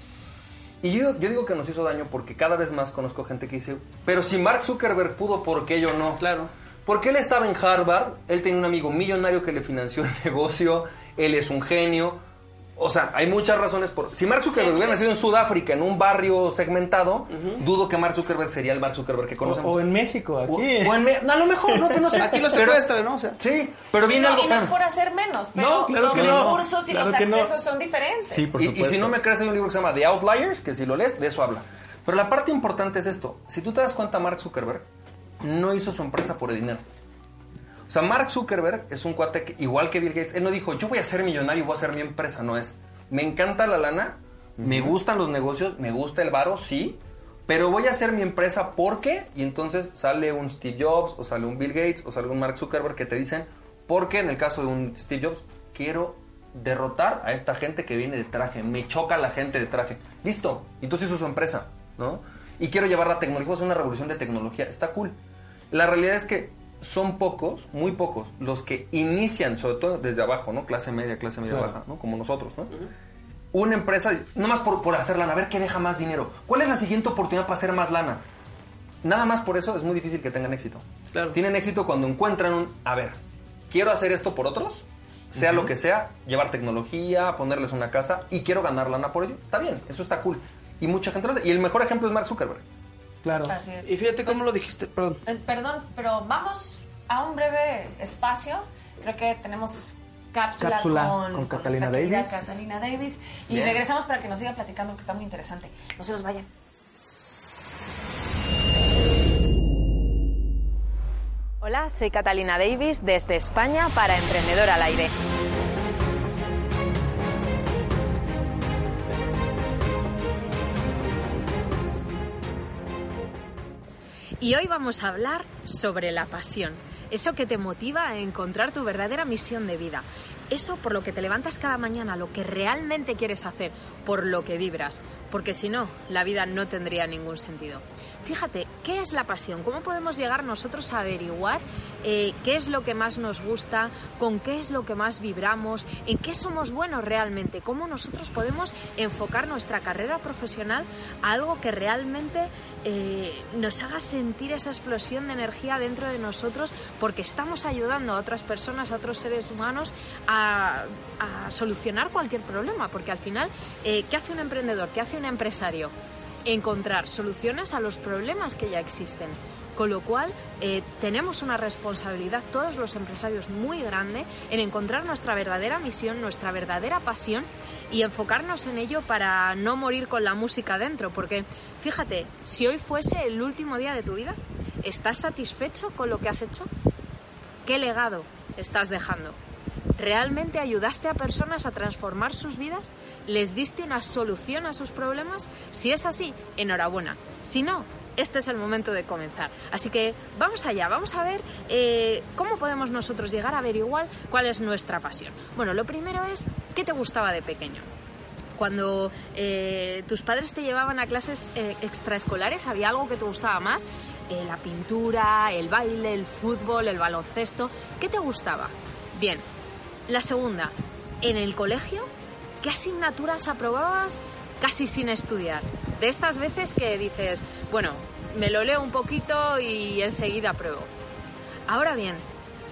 Y yo, yo digo que nos hizo daño porque cada vez más conozco gente que dice, pero si Mark Zuckerberg pudo, ¿por qué yo no? Claro. Porque él estaba en Harvard, él tenía un amigo millonario que le financió el [LAUGHS] negocio, él es un genio. O sea, hay muchas razones por... Si Mark Zuckerberg Sí, hubiera nacido en Sudáfrica, en un barrio segmentado, dudo que Mark Zuckerberg sería el Mark Zuckerberg que O, conocemos. o en México, O- aquí. o en Me- a lo mejor, no, no sé. Aquí lo Pero- secuestran, ¿no? O sea, Sí, pero viene No, algo... y no es por hacer menos, pero No, claro los que no. recursos y Claro los que no. accesos son diferentes. Sí, por y, y si no me crees, hay un libro que se llama The Outliers, que si lo lees, de eso habla. Pero la parte importante es esto. Si tú te das cuenta, Mark Zuckerberg no hizo su empresa por el dinero. O sea, Mark Zuckerberg es un cuate que, igual que Bill Gates. Él no dijo, yo voy a ser millonario y voy a hacer mi empresa. No es. Me encanta la lana, me gustan los negocios, me gusta el varo, sí. Pero voy a hacer mi empresa porque... Y entonces sale un Steve Jobs, o sale un Bill Gates, o sale un Mark Zuckerberg que te dicen, porque en el caso de un Steve Jobs, quiero derrotar a esta gente que viene de traje. Me choca la gente de traje. Listo. Entonces hizo su empresa, ¿no? Y quiero llevar la tecnología, voy a hacer una revolución de tecnología. Está cool. La realidad es que son pocos, muy pocos, los que inician, sobre todo desde abajo, ¿no? Clase media, clase media Claro. baja, ¿no? Como nosotros, ¿no? Una empresa, nomás por, por hacer lana, a ver qué deja más dinero. ¿Cuál es la siguiente oportunidad para hacer más lana? Nada más por eso es muy difícil que tengan éxito. Claro. Tienen éxito cuando encuentran un, a ver, quiero hacer esto por otros, sea lo que sea, llevar tecnología, ponerles una casa y quiero ganar lana por ello. Está bien, eso está cool. Y mucha gente lo hace. Y el mejor ejemplo es Mark Zuckerberg. Claro. Así es. y fíjate cómo lo dijiste, perdón. Eh, Perdón, pero vamos a un breve espacio. Creo que tenemos cápsula, Cápsula con, con Catalina Davis. Catalina Davis. Y Bien. regresamos para que nos siga platicando, que está muy interesante. No se nos vayan. Hola, soy Catalina Davis desde España para Emprendedor al Aire. Y hoy vamos a hablar sobre la pasión, eso que te motiva a encontrar tu verdadera misión de vida, eso por lo que te levantas cada mañana, lo que realmente quieres hacer, por lo que vibras, porque si no, la vida no tendría ningún sentido. Fíjate, ¿qué es la pasión? ¿Cómo podemos llegar nosotros a averiguar eh, qué es lo que más nos gusta, con qué es lo que más vibramos, en qué somos buenos realmente? ¿Cómo nosotros podemos enfocar nuestra carrera profesional a algo que realmente eh, nos haga sentir esa explosión de energía dentro de nosotros porque estamos ayudando a otras personas, a otros seres humanos a, a solucionar cualquier problema? Porque al final, eh, ¿qué hace un emprendedor? ¿Qué hace un empresario? encontrar soluciones a los problemas que ya existen. Con lo cual, eh, tenemos una responsabilidad, todos los empresarios, muy grande en encontrar nuestra verdadera misión, nuestra verdadera pasión y enfocarnos en ello para no morir con la música dentro. Porque, fíjate, si hoy fuese el último día de tu vida, ¿Estás satisfecho con lo que has hecho? ¿Qué legado estás dejando? ¿Realmente ayudaste a personas a transformar sus vidas? ¿Les diste una solución a sus problemas? Si es así, enhorabuena. Si no, este es el momento de comenzar. Así que vamos allá, vamos a ver eh, cómo podemos nosotros llegar a averiguar cuál es nuestra pasión. Bueno, lo primero es, ¿qué te gustaba de pequeño? Cuando eh, tus padres te llevaban a clases eh, extraescolares, ¿había algo que te gustaba más? La pintura, el baile, el fútbol, el baloncesto. ¿Qué te gustaba? Bien. La segunda, en el colegio, ¿qué asignaturas aprobabas casi sin estudiar? De estas veces que dices, bueno, me lo leo un poquito y enseguida apruebo. Ahora bien,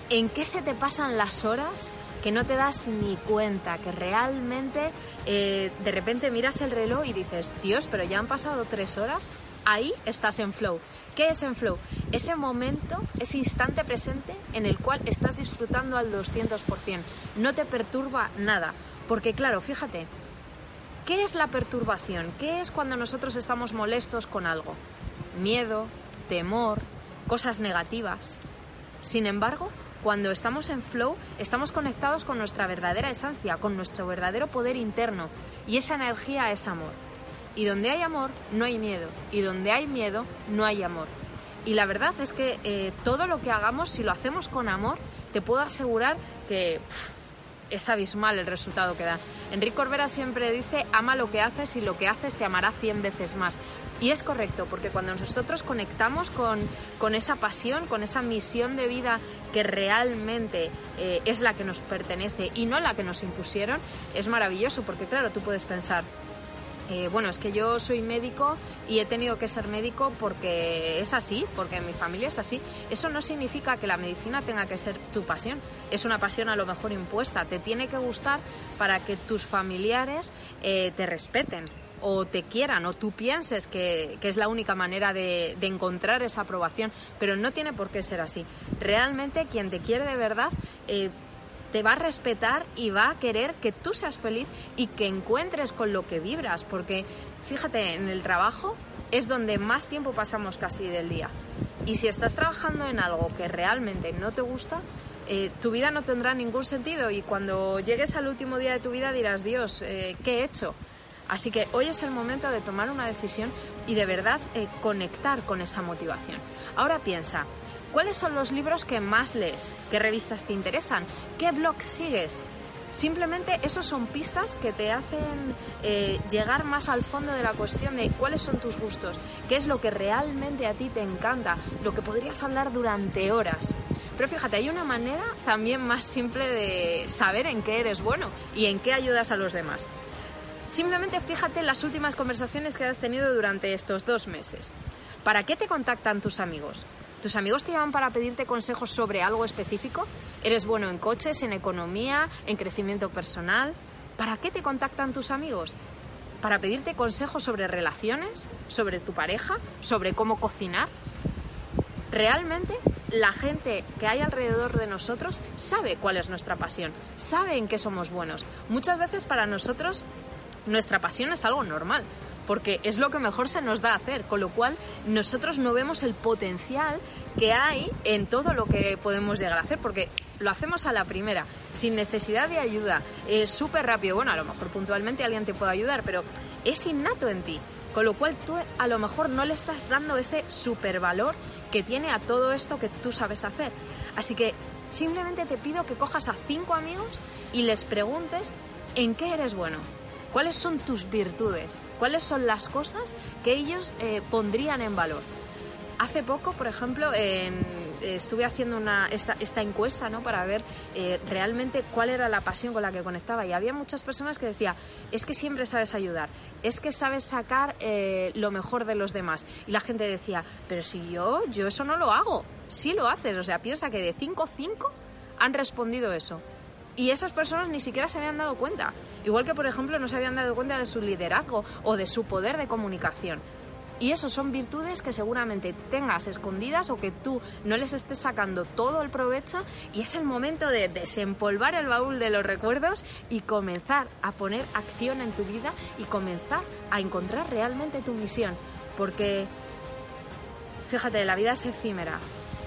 ¿en qué se te pasan las horas que no te das ni cuenta, que realmente eh, de repente miras el reloj y dices, Dios, pero ya han pasado tres horas, ahí estás en flow. ¿Qué es en flow? Ese momento, ese instante presente en el cual estás disfrutando al 200%. No te perturba nada. Porque claro, fíjate, ¿qué es la perturbación? ¿Qué es cuando nosotros estamos molestos con algo? Miedo, temor, cosas negativas. Sin embargo, cuando estamos en flow, estamos conectados con nuestra verdadera esencia, con nuestro verdadero poder interno. Y esa energía es amor. Y donde hay amor, no hay miedo. Y donde hay miedo, no hay amor. Y la verdad es que eh, todo lo que hagamos, si lo hacemos con amor, te puedo asegurar que es abismal el resultado que da. Enrique Corbera siempre dice, ama lo que haces y lo que haces te amará cien veces más. Y es correcto, porque cuando nosotros conectamos con, con esa pasión, con esa misión de vida que realmente eh, es la que nos pertenece y no la que nos impusieron, es maravilloso, porque claro, tú puedes pensar, eh, bueno, es que yo soy médico y he tenido que ser médico porque es así, porque mi familia es así. Eso no significa que la medicina tenga que ser tu pasión. Es una pasión a lo mejor impuesta. Te tiene que gustar para que tus familiares eh, te respeten o te quieran o tú pienses que, que es la única manera de, de, encontrar esa aprobación, pero no tiene por qué ser así. Realmente quien te quiere de verdad eh, te va a respetar y va a querer que tú seas feliz y que encuentres con lo que vibras, porque fíjate, en el trabajo es donde más tiempo pasamos casi del día. Y si estás trabajando en algo que realmente no te gusta, eh, tu vida no tendrá ningún sentido y cuando llegues al último día de tu vida dirás, Dios, eh, ¿qué he hecho? Así que hoy es el momento de tomar una decisión y de verdad eh, conectar con esa motivación. Ahora piensa, ¿Cuáles son los libros que más lees? ¿Qué revistas te interesan? ¿Qué blogs sigues? Simplemente esos son pistas que te hacen eh, llegar más al fondo de la cuestión de cuáles son tus gustos, qué es lo que realmente a ti te encanta, lo que podrías hablar durante horas. Pero fíjate, hay una manera también más simple de saber en qué eres bueno y en qué ayudas a los demás. Simplemente fíjate en las últimas conversaciones que has tenido durante estos dos meses. ¿Para qué te contactan tus amigos? ¿Tus amigos te llaman para pedirte consejos sobre algo específico? ¿Eres bueno en coches, en economía, en crecimiento personal? ¿Para qué te contactan tus amigos? ¿Para pedirte consejos sobre relaciones? ¿Sobre tu pareja? ¿Sobre cómo cocinar? Realmente la gente que hay alrededor de nosotros sabe cuál es nuestra pasión, sabe en qué somos buenos. Muchas veces para nosotros nuestra pasión es algo normal, porque es lo que mejor se nos da hacer, con lo cual nosotros no vemos el potencial que hay en todo lo que podemos llegar a hacer, porque lo hacemos a la primera, sin necesidad de ayuda, es súper rápido, bueno, a lo mejor puntualmente alguien te puede ayudar, pero es innato en ti, con lo cual tú a lo mejor no le estás dando ese super valor que tiene a todo esto que tú sabes hacer. Así que simplemente te pido que cojas a cinco amigos y les preguntes en qué eres bueno ¿Cuáles son tus virtudes? ¿Cuáles son las cosas que ellos eh, pondrían en valor? Hace poco, por ejemplo, estuve haciendo una, esta, esta, encuesta ¿no? para ver eh, realmente cuál era la pasión con la que conectaba y había muchas personas que decían, es que siempre sabes ayudar, es que sabes sacar eh, lo mejor de los demás. Y la gente decía, pero si yo, yo eso no lo hago, sí lo haces, o sea, piensa que de 5 5 han respondido eso. Y esas personas ni siquiera se habían dado cuenta. Igual que, por ejemplo, no se habían dado cuenta de su liderazgo o de su poder de comunicación. Y eso son virtudes que seguramente tengas escondidas o que tú no les estés sacando todo el provecho y es el momento de desempolvar el baúl de los recuerdos y comenzar a poner acción en tu vida y comenzar a encontrar realmente tu misión. Porque Fíjate, la vida es efímera.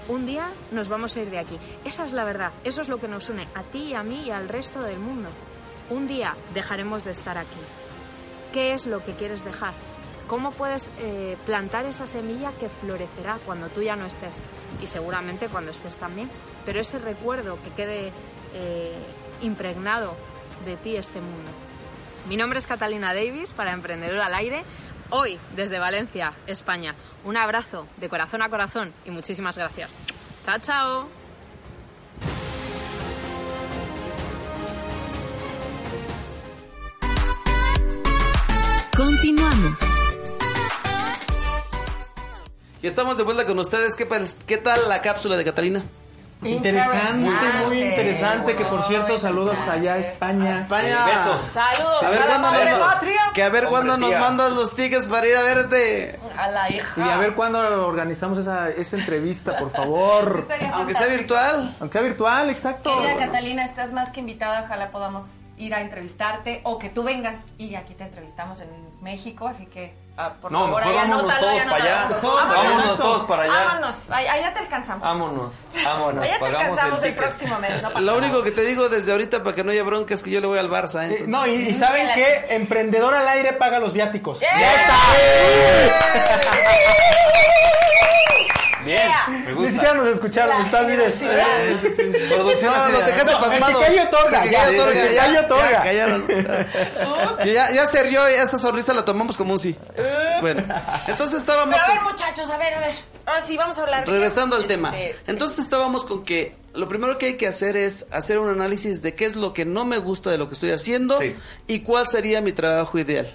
Un día nos vamos a ir de aquí. Esa es la verdad. Eso es lo que nos une a ti y a mí y al resto del mundo. Un día dejaremos de estar aquí. ¿Qué es lo que quieres dejar? ¿Cómo puedes eh, plantar esa semilla que florecerá cuando tú ya no estés? Y seguramente cuando estés también. Pero ese recuerdo que quede eh, impregnado de ti este mundo. Mi nombre es Catalina Davis para Emprendedor al Aire. Hoy desde Valencia, España. Un abrazo de corazón a corazón y muchísimas gracias. Chao, chao. Continuamos. Y estamos de vuelta con ustedes. ¿Qué, tal la cápsula de Catalina? Interesante, muy interesante. Que por cierto, saludos allá a España. España. Besos. Saludos A ver a la cuándo madre nos, patria. que a ver cuándo nos mandas los tickets para ir a verte. A la hija. Y a ver cuándo organizamos esa, esa entrevista, por favor. [LAUGHS] Aunque sea virtual. Aunque sea virtual, exacto. Querida Catalina, estás más que invitada, ojalá podamos ir a entrevistarte o que tú vengas y aquí te entrevistamos en México, así que ah, por No, favor, mejor vámonos anótalo, todos para allá. Vámonos todos para allá. Vámonos, allá te alcanzamos. Vámonos, vámonos. allá te pagamos alcanzamos el, próximo mes, no [LAUGHS] pasa Lo nada. único que te digo desde ahorita para que no haya bronca es que yo le voy al Barça. ¿eh? Eh, no, y, y ¿saben qué? Emprendedor al aire paga los viáticos. ¡Eh! Bien, Yeah. Me Ni siquiera nos escucharon, estás bien. Eh. Producción No, de- dejaste No, el que pasmados. calla otorga, El que otorga, que ya, calla otorga. ya ya, ya se rió y esa sonrisa la tomamos como un sí. Bueno, entonces estábamos Pero a ver, con- muchachos, a ver, a ver. Ahora sí, vamos a hablar. regresando al este, tema. Entonces estábamos con que lo primero que hay que hacer es hacer un análisis de qué es lo que no me gusta de lo que estoy haciendo Sí. y cuál sería mi trabajo ideal.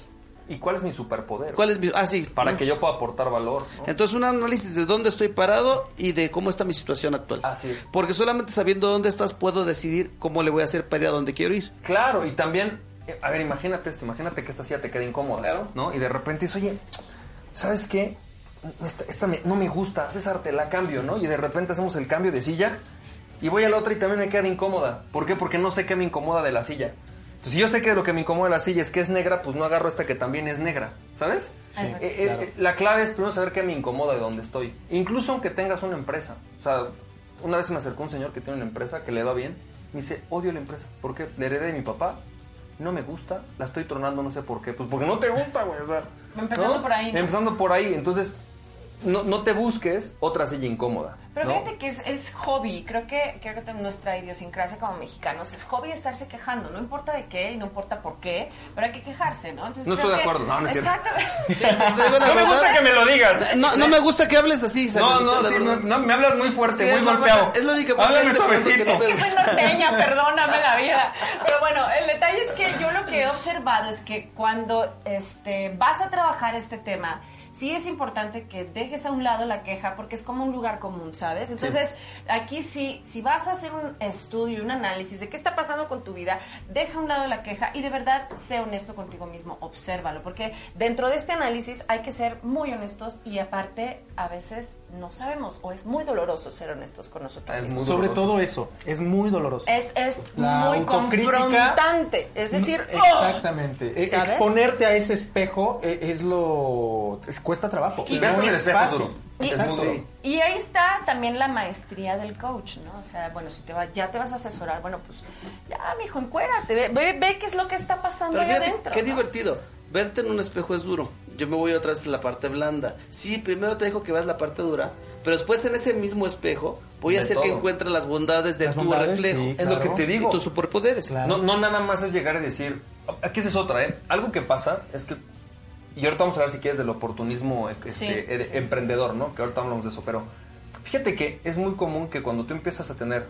¿Y cuál es mi superpoder? ¿Cuál es mi ah sí, Para ¿no? que yo pueda aportar valor. ¿no? Entonces un análisis de dónde estoy parado y de cómo está mi situación actual. Así es. Porque solamente sabiendo dónde estás puedo decidir cómo le voy a hacer para ir a donde quiero ir. Claro, y también, eh, a ver, imagínate esto, imagínate que esta silla te queda incómoda, Claro. ¿no? Y de repente dices, oye, ¿sabes qué? Esta, esta me- no me gusta, César, te la cambio, ¿no? Y de repente hacemos el cambio de silla y voy a la otra y también me queda incómoda. ¿Por qué? Porque no sé qué me incomoda de la silla. Entonces, si yo sé que lo que me incomoda de la silla es que es negra, pues no agarro esta que también es negra, ¿sabes? Eh, eh, eh, la clave es primero saber qué me incomoda de dónde estoy. Incluso aunque tengas una empresa. O sea, una vez se me acercó un señor que tiene una empresa que le va bien. Me dice, odio la empresa. porque La heredé de mi papá. No me gusta. La estoy tronando, no sé por qué. Pues porque no te gusta, güey. O sea, Empezando por ahí, ¿no? Empezando por ahí. Entonces, no, no te busques otra silla incómoda. Pero ¿no? fíjate que es, es hobby, creo que, creo que nuestra idiosincrasia como mexicanos es hobby estarse quejando, no importa de qué y no importa por qué, pero hay que quejarse, ¿no? Entonces, No estoy de que- acuerdo, no, no es cierto. La [LAUGHS] No me gusta que me lo digas. No, no me gusta que hables así. No, no, sí, no, no, me hablas muy fuerte, Sí, muy golpeado. es Háblame de decirte suavecito. que Es que soy norteña, [LAUGHS] perdóname la vida. Pero bueno, el detalle es que yo lo que he observado es que cuando este, vas a trabajar este tema, sí es importante que dejes a un lado la queja porque es como un lugar común, ¿sabes? Entonces, aquí sí, si vas a hacer un estudio, un análisis de qué está pasando con tu vida, deja a un lado la queja y de verdad sé honesto contigo mismo, obsérvalo, porque dentro de este análisis hay que ser muy honestos y aparte a veces no sabemos o es muy doloroso ser honestos con nosotros Es mismos. Sobre todo eso, es muy doloroso. Es, es La muy confrontante. Es decir, ¡oh! Exactamente. E- ¿Sabes? Exponerte a ese espejo e- es lo. es- cuesta trabajo. Y No verte en el es fácil. Y. Sí. y ahí está también la maestría del coach, ¿no? O sea, bueno, si te va, ya te vas a asesorar, bueno, pues ya, mijo, encuérate, ve, ve, ve qué es lo que está pasando Pero ahí fíjate, adentro. qué ¿no? divertido. Verte en un espejo es duro. Yo me voy otra vez a la parte blanda. Sí, primero te dejo que veas la parte dura, pero después en ese mismo espejo voy a hacer que encuentres las bondades de Las tu bondades, reflejo sí, Es lo que te y digo. tus superpoderes. Claro. No, no nada más es llegar y decir, aquí esa es otra, ¿eh? Algo que pasa es que, y ahorita vamos a hablar si quieres del oportunismo este, Sí, eh, sí. emprendedor, ¿no? Que ahorita hablamos de eso, pero fíjate que es muy común que cuando tú empiezas a tener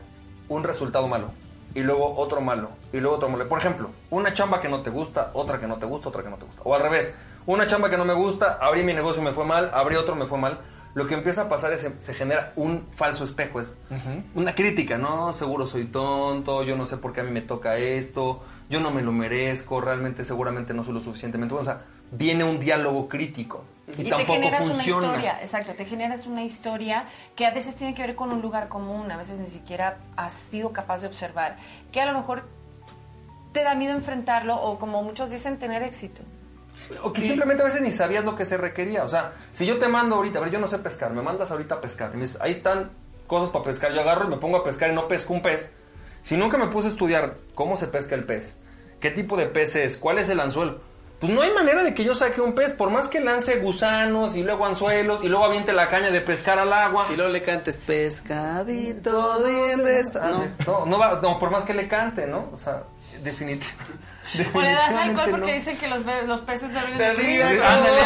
un resultado malo y luego otro malo y luego otro malo, por ejemplo, una chamba que no te gusta, otra que no te gusta, otra que no te gusta, o al revés, una chamba que no me gusta, abrí mi negocio y me fue mal, abrí otro me fue mal. Lo que empieza a pasar es se, se genera un falso espejo, es una crítica, ¿no? Seguro soy tonto, yo no sé por qué a mí me toca esto, yo no me lo merezco, realmente seguramente no soy lo suficientemente bueno. O sea, viene un diálogo crítico y, Y, te generas funciona. una historia, exacto, te generas una historia que a veces tiene que ver con un lugar común, a veces ni siquiera has sido capaz de observar, que a lo mejor te da miedo enfrentarlo o como muchos dicen, tener éxito. O que simplemente a veces ni sabías lo que se requería. O sea, si yo te mando ahorita, a ver, yo no sé pescar, me mandas ahorita a pescar. y me dices, ahí están cosas para pescar. Yo agarro y me pongo a pescar y no pesco un pez. Si nunca me puse a estudiar cómo se pesca el pez, qué tipo de pez es, cuál es el anzuelo, pues no hay manera de que yo saque un pez, por más que lance gusanos y luego anzuelos y luego aviente la caña de pescar al agua. Y luego le cantes pescadito de esta. No. No, no, va- no, por más que le cante, ¿no? O sea, definit- O le das alcohol definitivamente porque no. dicen que los, los peces beben De río. Ándale,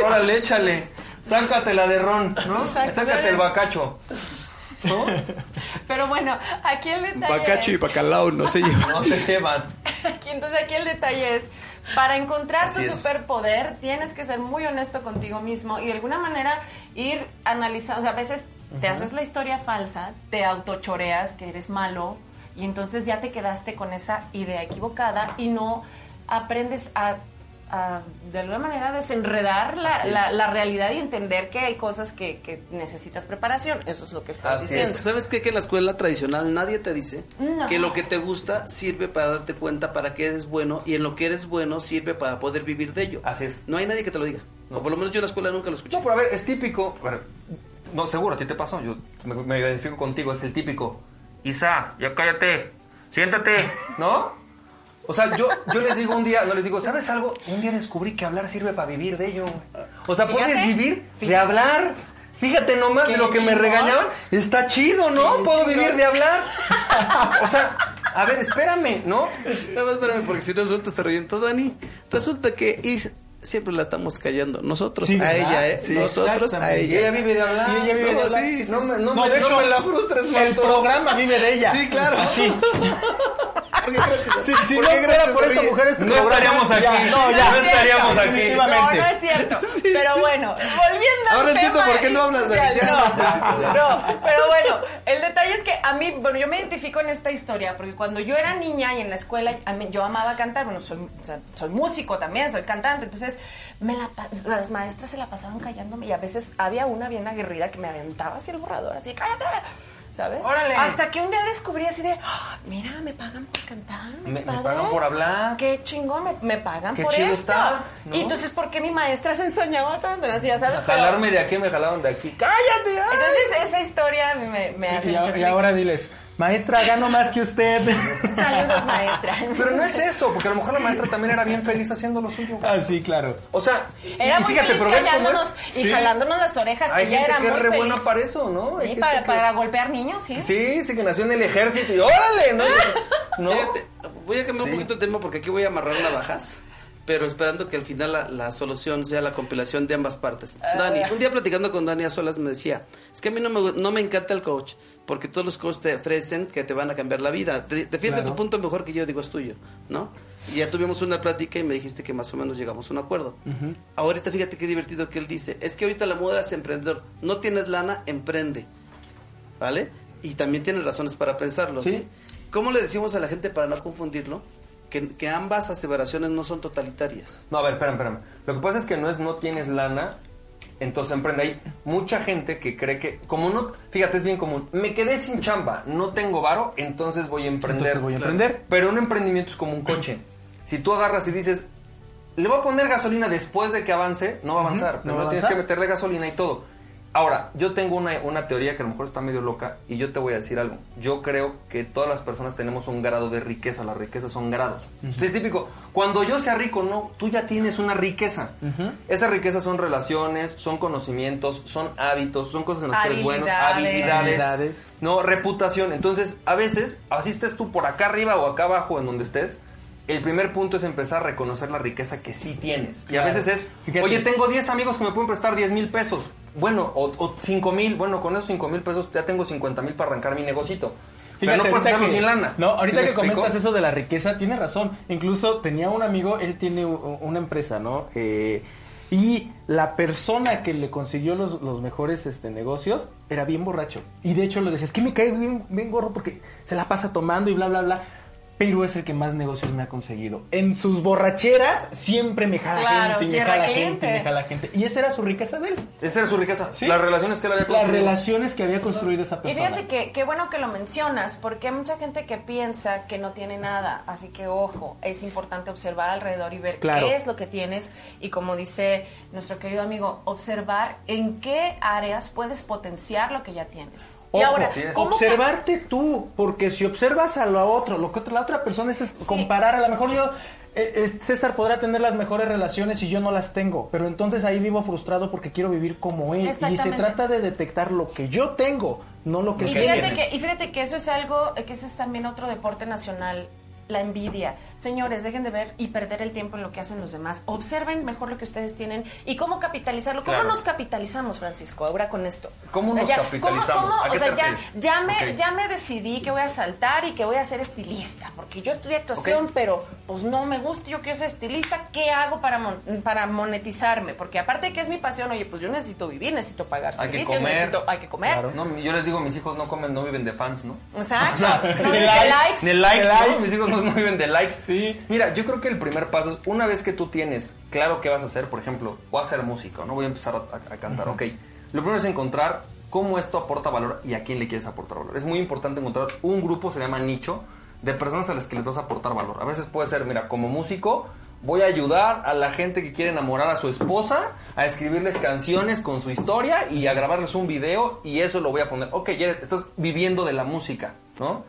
[LAUGHS] órale, échale. Sácatela de ron, ¿no? Exacto. Sácate el bacacho. ¿No? Pero bueno, aquí el detalle Bacacho y bacalao no se llevan. No se llevan. [LAUGHS] Aquí, entonces aquí el detalle es, para encontrar Así tu es. superpoder, tienes que ser muy honesto contigo mismo y de alguna manera ir analizando, o sea, a veces te haces la historia falsa, te autochoreas que eres malo y entonces ya te quedaste con esa idea equivocada y no aprendes a, a, de alguna manera desenredar la, la- la realidad y entender que hay cosas que, que necesitas preparación. Eso es lo que estás Así es. Es diciendo. que sabes qué? que en la escuela tradicional nadie te dice No. que lo que te gusta sirve para darte cuenta para qué eres bueno y en lo que eres bueno sirve para poder vivir de ello. Así es. No hay nadie que te lo diga. No. O por lo menos yo en la escuela nunca lo escuché. No, pero a ver, es típico. bueno, no, seguro, a ti te pasó. Yo me, me identifico contigo. Es el típico. Isa, ya cállate. Siéntate. ¿No? O sea, yo, yo les digo un día, no les digo, ¿sabes algo? Un día descubrí que hablar sirve para vivir de ello. O sea, puedes Fíjate, vivir de fíjate. hablar. Fíjate nomás Qué de lo que me chingón. regañaban. Está chido, ¿no? Qué Puedo chingón. vivir de hablar. O sea, a ver, espérame, ¿no? Nada más espérame, porque si no sueltas te reviento, Dani. Resulta que Is siempre la estamos callando. Nosotros Sí, a ella, ¿eh? Sí,Nosotros a exactamente. Y ella ella. vive de hablar. Y ella vive No, de hablar. sí, sí, No sí. me, no No, me, de no hecho, me la frustres, El programa vive de ella. Sí, claro. [LAUGHS] Sí. ¿Por qué crees que Sí, si ¿por no qué crees fuera que por esta mujer, este No estaríamos aquí. ya- No, ya. No estaríamos aquí. Definitivamente. No, no es cierto. [LAUGHS] Pero bueno, volviendo al Ahora entiendo tema por qué no hablas de villano. No, [LAUGHS] no, pero bueno, el detalle es que a mí, bueno, yo me identifico en esta historia porque cuando yo era niña y en la escuela yo amaba cantar, bueno, soy, músico también, soy cantante, entonces me la, las maestras se la pasaban callándome y a veces había una bien aguerrida que me aventaba así el borrador, así, cállate. ¿Sabes? Órale. Hasta que un día descubrí así de, "Ah, mira, me pagan por cantar, Me- me padre. pagan por hablar. Qué chingón, me, me pagan Qué por chido esto. está, ¿no? Y entonces, ¿por qué mi maestra se ensañaba tanto? Así, ya sabes. A Pero- jalarme de aquí, me jalaron de aquí. ¡Cállate! ay! Entonces, esa historia me, me hace Y, y clic. ahora diles, maestra, gano más que usted. Saludos, maestra. Pero no es eso, porque a lo mejor la maestra también era bien feliz haciendo lo suyo. ah, sí, claro. O sea, Era y muy fíjate, feliz pero ves cómo callándonos es. y Sí. jalándonos las orejas. Hay Ella gente era que es re feliz. buena para eso, ¿no? Hay Sí, gente para, que- para golpear niños, sí. Sí, sí, que nació en el ejército y órale, ¿no? [LAUGHS] ¿No? Fíjate, voy a cambiar Sí. un poquito de tema porque aquí voy a amarrar navajas, pero esperando que al final la, la solución sea la compilación de ambas partes. Dani, un día platicando con Dani a solas me decía, es que a mí no me, no me encanta el coach, porque todos los coaches te ofrecen que te van a cambiar la vida. Te- Defiende Claro. tu punto mejor que yo digo es tuyo, ¿no? Y ya tuvimos una plática y me dijiste que más o menos llegamos a un acuerdo. Ahorita fíjate qué divertido que él dice, es que ahorita la moda es emprendedor, no tienes lana, emprende. ¿vale? Y también tiene razones para pensarlo, ¿sí? Sí. ¿Cómo le decimos a la gente para no confundirlo? Que, que ambas aseveraciones no son totalitarias. No, a ver, espérame, espérame. Lo que pasa es que no es no tienes lana, entonces emprende. Hay mucha gente que cree que, como no, fíjate, es bien común. Me quedé sin chamba, no tengo varo, entonces voy a emprender. Entonces voy a emprender. Pero un emprendimiento es como un coche. Si tú agarras y dices, le voy a poner gasolina después de que avance, no va a avanzar. no Pero va no a tienes que meterle gasolina y todo. Ahora, yo tengo una, una teoría que a lo mejor está medio loca y yo te voy a decir algo. Yo creo que todas las personas tenemos un grado de riqueza. Las riquezas son grados. Entonces, es típico. Cuando yo sea rico, no, tú ya tienes una riqueza. Esas riquezas son relaciones, son conocimientos, son hábitos, son cosas en las que eres bueno, Habilidades. habilidades, Habilidades. no, reputación. Entonces, a veces, así estés tú por acá arriba o acá abajo, en donde estés, el primer punto es empezar a reconocer la riqueza que sí tienes. Y a veces es, Fíjate. oye, tengo 10 amigos que me pueden prestar 10 mil pesos. Bueno, o, o 5 mil. Bueno, con esos 5 mil pesos ya tengo 50 mil para arrancar mi negocito. Pero no puedes hacerlo que- sin lana. No, ¿Sí ahorita me que explico? comentas eso de la riqueza, tiene razón. Incluso tenía un amigo, él tiene una empresa, ¿no? Eh, y la persona que le consiguió los, los mejores este, negocios era bien borracho. Y de hecho le decía, es que me cae bien, bien gordo porque se la pasa tomando y bla, bla, bla. Pero es el que más negocios me ha conseguido. En sus borracheras siempre me jala Claro, gente, y me jala cliente. gente, y me jala gente. Y esa era su riqueza de él. Esa era su riqueza. Sí. Las relaciones que él había Las construido. relaciones que había construido esa Y persona. fíjate que qué bueno que lo mencionas, porque hay mucha gente que piensa que no tiene nada, así que ojo, es importante observar alrededor y ver Claro. qué es lo que tienes y como dice nuestro querido amigo, observar en qué áreas puedes potenciar lo que ya tienes. Y ahora, así es. ¿cómo observarte tú, porque si observas a lo otro, lo que la otra persona es, comparar, a lo mejor yo, eh, César podrá tener las mejores relaciones y yo no las tengo, pero entonces ahí vivo frustrado porque quiero vivir como él. Y se trata de detectar lo que yo tengo, no lo que Y él fíjate, tiene. que, y fíjate que eso es algo, eh, que ese es también otro deporte nacional, la envidia. Señores, dejen de ver y perder el tiempo en lo que hacen los demás. Observen mejor lo que ustedes tienen y cómo capitalizarlo. ¿Cómo Claro. nos capitalizamos, Francisco, ahora con esto? ¿Cómo nos Ya, capitalizamos? ¿cómo- ¿A o sea, ya, me, ya me decidí que voy a saltar y que voy a ser estilista, porque yo estudié actuación, pero pues no me gusta, yo quiero ser estilista. ¿Qué hago para, mon- para monetizarme? Porque aparte de que es mi pasión, oye, pues yo necesito vivir, necesito pagar Hay que servicios, comer. necesito, hay que comer. No, yo les digo, mis hijos no comen, no viven de fans, ¿no? Exacto. [LAUGHS] de No, de likes. likes. De likes, De ¿no? likes. Mis hijos no, no viven de likes. Sí. Mira, yo creo que el primer paso es, una vez que tú tienes claro qué vas a hacer, por ejemplo, voy a hacer música, ¿no? Voy a empezar a, a- a cantar, ok. Lo primero es encontrar cómo esto aporta valor y a quién le quieres aportar valor. Es muy importante encontrar un grupo, se llama nicho, de personas a las que les vas a aportar valor. A veces puede ser, mira, como músico, voy a ayudar a la gente que quiere enamorar a su esposa, a escribirles canciones con su historia y a grabarles un video y eso lo voy a poner. Ok, ya estás viviendo de la música, ¿no?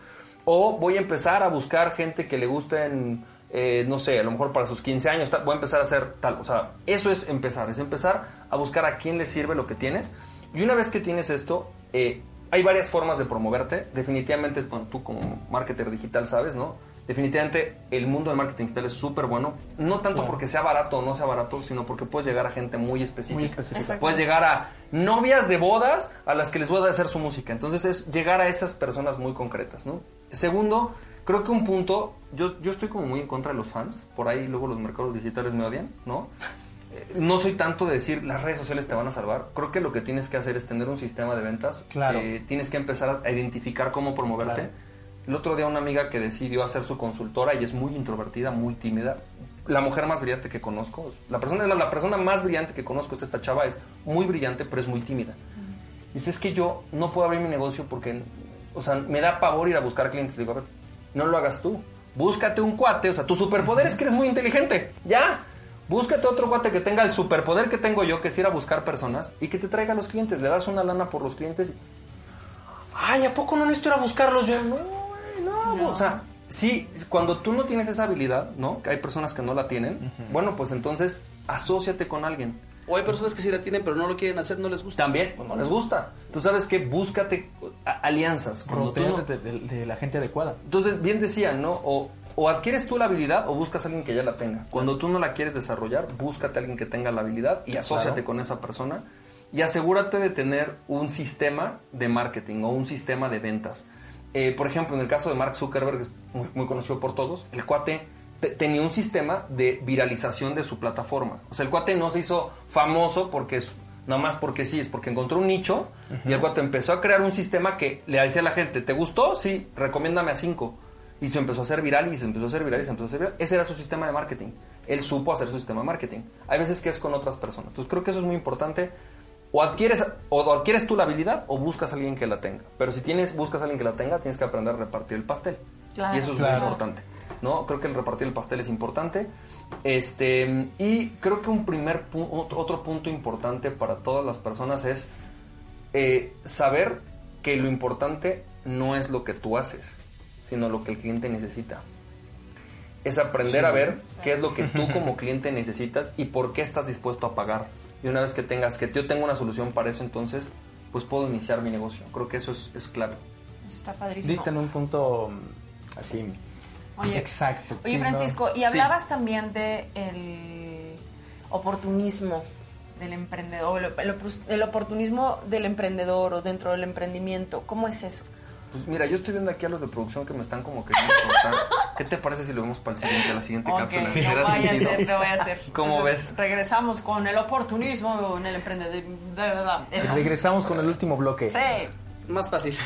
O voy a empezar a buscar gente que le gusten, eh, no sé, a lo mejor para sus 15 años, voy a empezar a hacer tal. O sea, eso es empezar, es empezar a buscar a quién le sirve lo que tienes. Y una vez que tienes esto, eh, hay varias formas de promoverte. Definitivamente, bueno, tú como marketer digital sabes, ¿no? Definitivamente el mundo del marketing digital es súper bueno. No tanto Claro. porque sea barato o no sea barato, sino porque puedes llegar a gente muy específica. Muy específica. Exacto. Puedes llegar a novias de bodas a las que les voy a hacer su música. Entonces es llegar a esas personas muy concretas, ¿no? Segundo, creo que un punto, yo, yo estoy como muy en contra de los fans, por ahí luego los mercados digitales me odian, ¿no? Eh, No soy tanto de decir las redes sociales te van a salvar. Creo que lo que tienes que hacer es tener un sistema de ventas. Claro. Eh, tienes que empezar a identificar cómo promoverte. Claro. El otro día una amiga que decidió hacer su consultora y es muy introvertida, muy tímida. La mujer más brillante que conozco, la persona, la persona más brillante que conozco es esta chava, es muy brillante, pero es muy tímida. Dice, es que yo no puedo abrir mi negocio porque, o sea, me da pavor ir a buscar clientes. Le digo, a ver, no lo hagas tú. Búscate un cuate, o sea, tu superpoder es que eres muy inteligente. Ya. Búscate otro cuate que tenga el superpoder que tengo yo, que es ir a buscar personas y que te traiga a los clientes. Le das una lana por los clientes. Ay, ¿a poco no necesito ir a buscarlos yo? No, no, O sea, sí, cuando tú no tienes esa habilidad, ¿no? Que hay personas que no la tienen. Bueno, pues entonces asóciate con alguien. O hay personas que sí la tienen, pero no lo quieren hacer, no les gusta. También, pues no les gusta. Tú sabes que búscate alianzas. Cuando tú no- de, de- de la gente adecuada. Entonces, bien decían, ¿no? O, o adquieres tú la habilidad o buscas a alguien que ya la tenga. Cuando tú no la quieres desarrollar, búscate a alguien que tenga la habilidad y asóciate Claro. con esa persona y asegúrate de tener un sistema de marketing o un sistema de ventas. Eh, por ejemplo, en el caso de Mark Zuckerberg, que es muy, muy conocido por todos, el cuate te- tenía un sistema de viralización de su plataforma. O sea, el cuate no se hizo famoso porque es, nada más porque sí, es porque encontró un nicho y el cuate empezó a crear un sistema que le decía a la gente, ¿te gustó? Sí, recomiéndame a cinco. Y se empezó a hacer viral y se empezó a hacer viral y se empezó a hacer viral. Ese era su sistema de marketing. Él supo hacer su sistema de marketing. Hay veces que es con otras personas. Entonces creo que eso es muy importante. O adquieres, o adquieres tú la habilidad o buscas a alguien que la tenga. Pero si tienes, buscas a alguien que la tenga, tienes que aprender a repartir el pastel. Claro. y eso es Claro. muy importante. ¿no? Creo que el repartir el pastel es importante. Este, y creo que un primer pu- otro, otro punto importante para todas las personas es eh, saber que lo importante no es lo que tú haces, sino lo que el cliente necesita. Es aprender a ver qué es lo que tú como cliente necesitas y por qué estás dispuesto a pagar. Y una vez que tengas, que yo tengo una solución para eso, entonces, pues puedo iniciar mi negocio. Creo que eso es, es clave. Eso está padrísimo. Diste en un punto mm, así Oye, exacto. Oye. Francisco, y hablabas también de el oportunismo del emprendedor, el, el opor- el oportunismo del emprendedor o dentro del emprendimiento. ¿Cómo es eso? Pues mira, yo estoy viendo aquí a los de producción que me están como queriendo cortar. ¿Qué te parece si lo vemos para el siguiente, la siguiente Ok, cápsula? no ¿Será vaya a ser, no vaya a ser. ¿Cómo ves? Regresamos con el oportunismo en el emprendedor. Regresamos con el último bloque. Sí. Más fácil.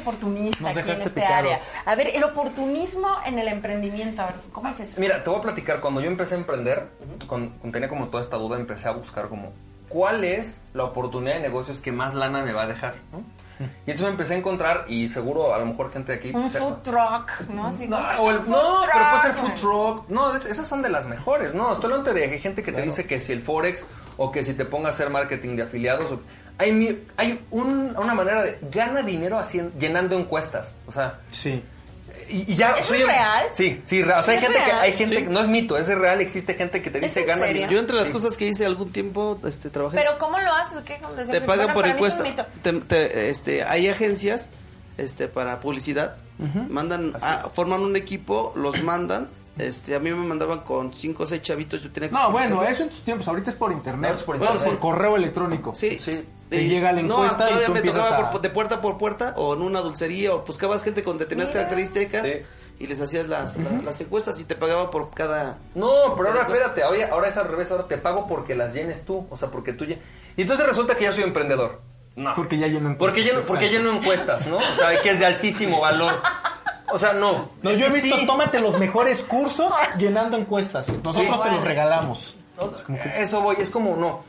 Oportunista Nos aquí en este picado. área? A ver, el oportunismo en el emprendimiento, a ver, ¿cómo es eso? Mira, te voy a platicar, cuando yo empecé a emprender, con, con- tenía como toda esta duda, empecé a buscar como, ¿cuál es la oportunidad de negocios que más lana me va a dejar? ¿no? Y entonces me empecé a encontrar, y seguro a lo mejor gente de aquí... Un food truck, ¿no? Así No, como, o el- "Un no, food pero puede ser truck". food truck. No, es- esas son de las mejores. No, estoy hablando de gente que te dice que si el Forex o que si te ponga a hacer marketing de afiliados. o- hay mi- hay un- una manera de gana dinero haciendo, llenando encuestas. O sea, Sí. y, y ya. ¿Eso soy es real? Sí, sí, o sea, hay ¿Es gente que real? hay gente Sí. que no es mito, es real, existe gente que te ¿Es dice gana serio? dinero. Yo entre las Sí. cosas que hice algún tiempo, este, trabajé. Pero ¿cómo lo haces? ¿O qué? ¿Cómo decir, te pagan bueno, por encuesta. mito. Te- te- este, hay agencias este, para publicidad. Mandan, ah, forman un equipo, los mandan. Este, a mí me mandaban con cinco o seis chavitos. Yo tenía que No, bueno, eso en tus tiempos. Ahorita es por internet. No, es por Bueno, internet. por correo electrónico. Sí. Sí. Te Y- llega la encuesta No, y todavía tú me tocaba a- por- de puerta por puerta o en una dulcería o buscabas gente con determinadas características Sí. y les hacías las, la- las encuestas y te pagaban por cada... No, pero ahora encuesta. espérate, ahora, ahora es al revés, ahora te pago porque las llenes tú, o sea, porque tú lle- Y entonces resulta que ya soy emprendedor. No. Porque ya lleno encuestas, Porque lleno, porque lleno encuestas, ¿no? O sea, que es de altísimo valor. O sea, no. No, yo he visto, sí. tómate los mejores cursos [LAUGHS] llenando encuestas. Nosotros Sí. te los regalamos. Eso voy, es como no.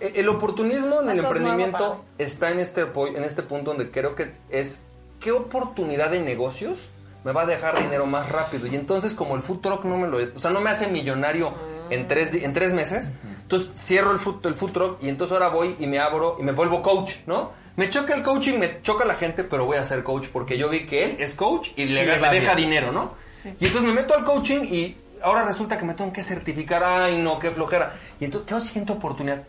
Eh, El oportunismo en el Eso emprendimiento está en este, en este punto donde creo que es qué oportunidad de negocios me va a dejar dinero más rápido. Y entonces como el food truck no me lo, o sea, no me hace millonario en tres, di- en tres meses, entonces cierro el food, el food truck y entonces ahora voy y me abro y me vuelvo coach, ¿no? Me choca el coaching, me choca la gente, pero voy a ser coach porque yo vi que él es coach y le, Y le me va deja bien. dinero, ¿no? Y entonces me meto al coaching y ahora resulta que me tengo que certificar. Ay, no, qué flojera. Y entonces, ¿qué siguiente oportunidad?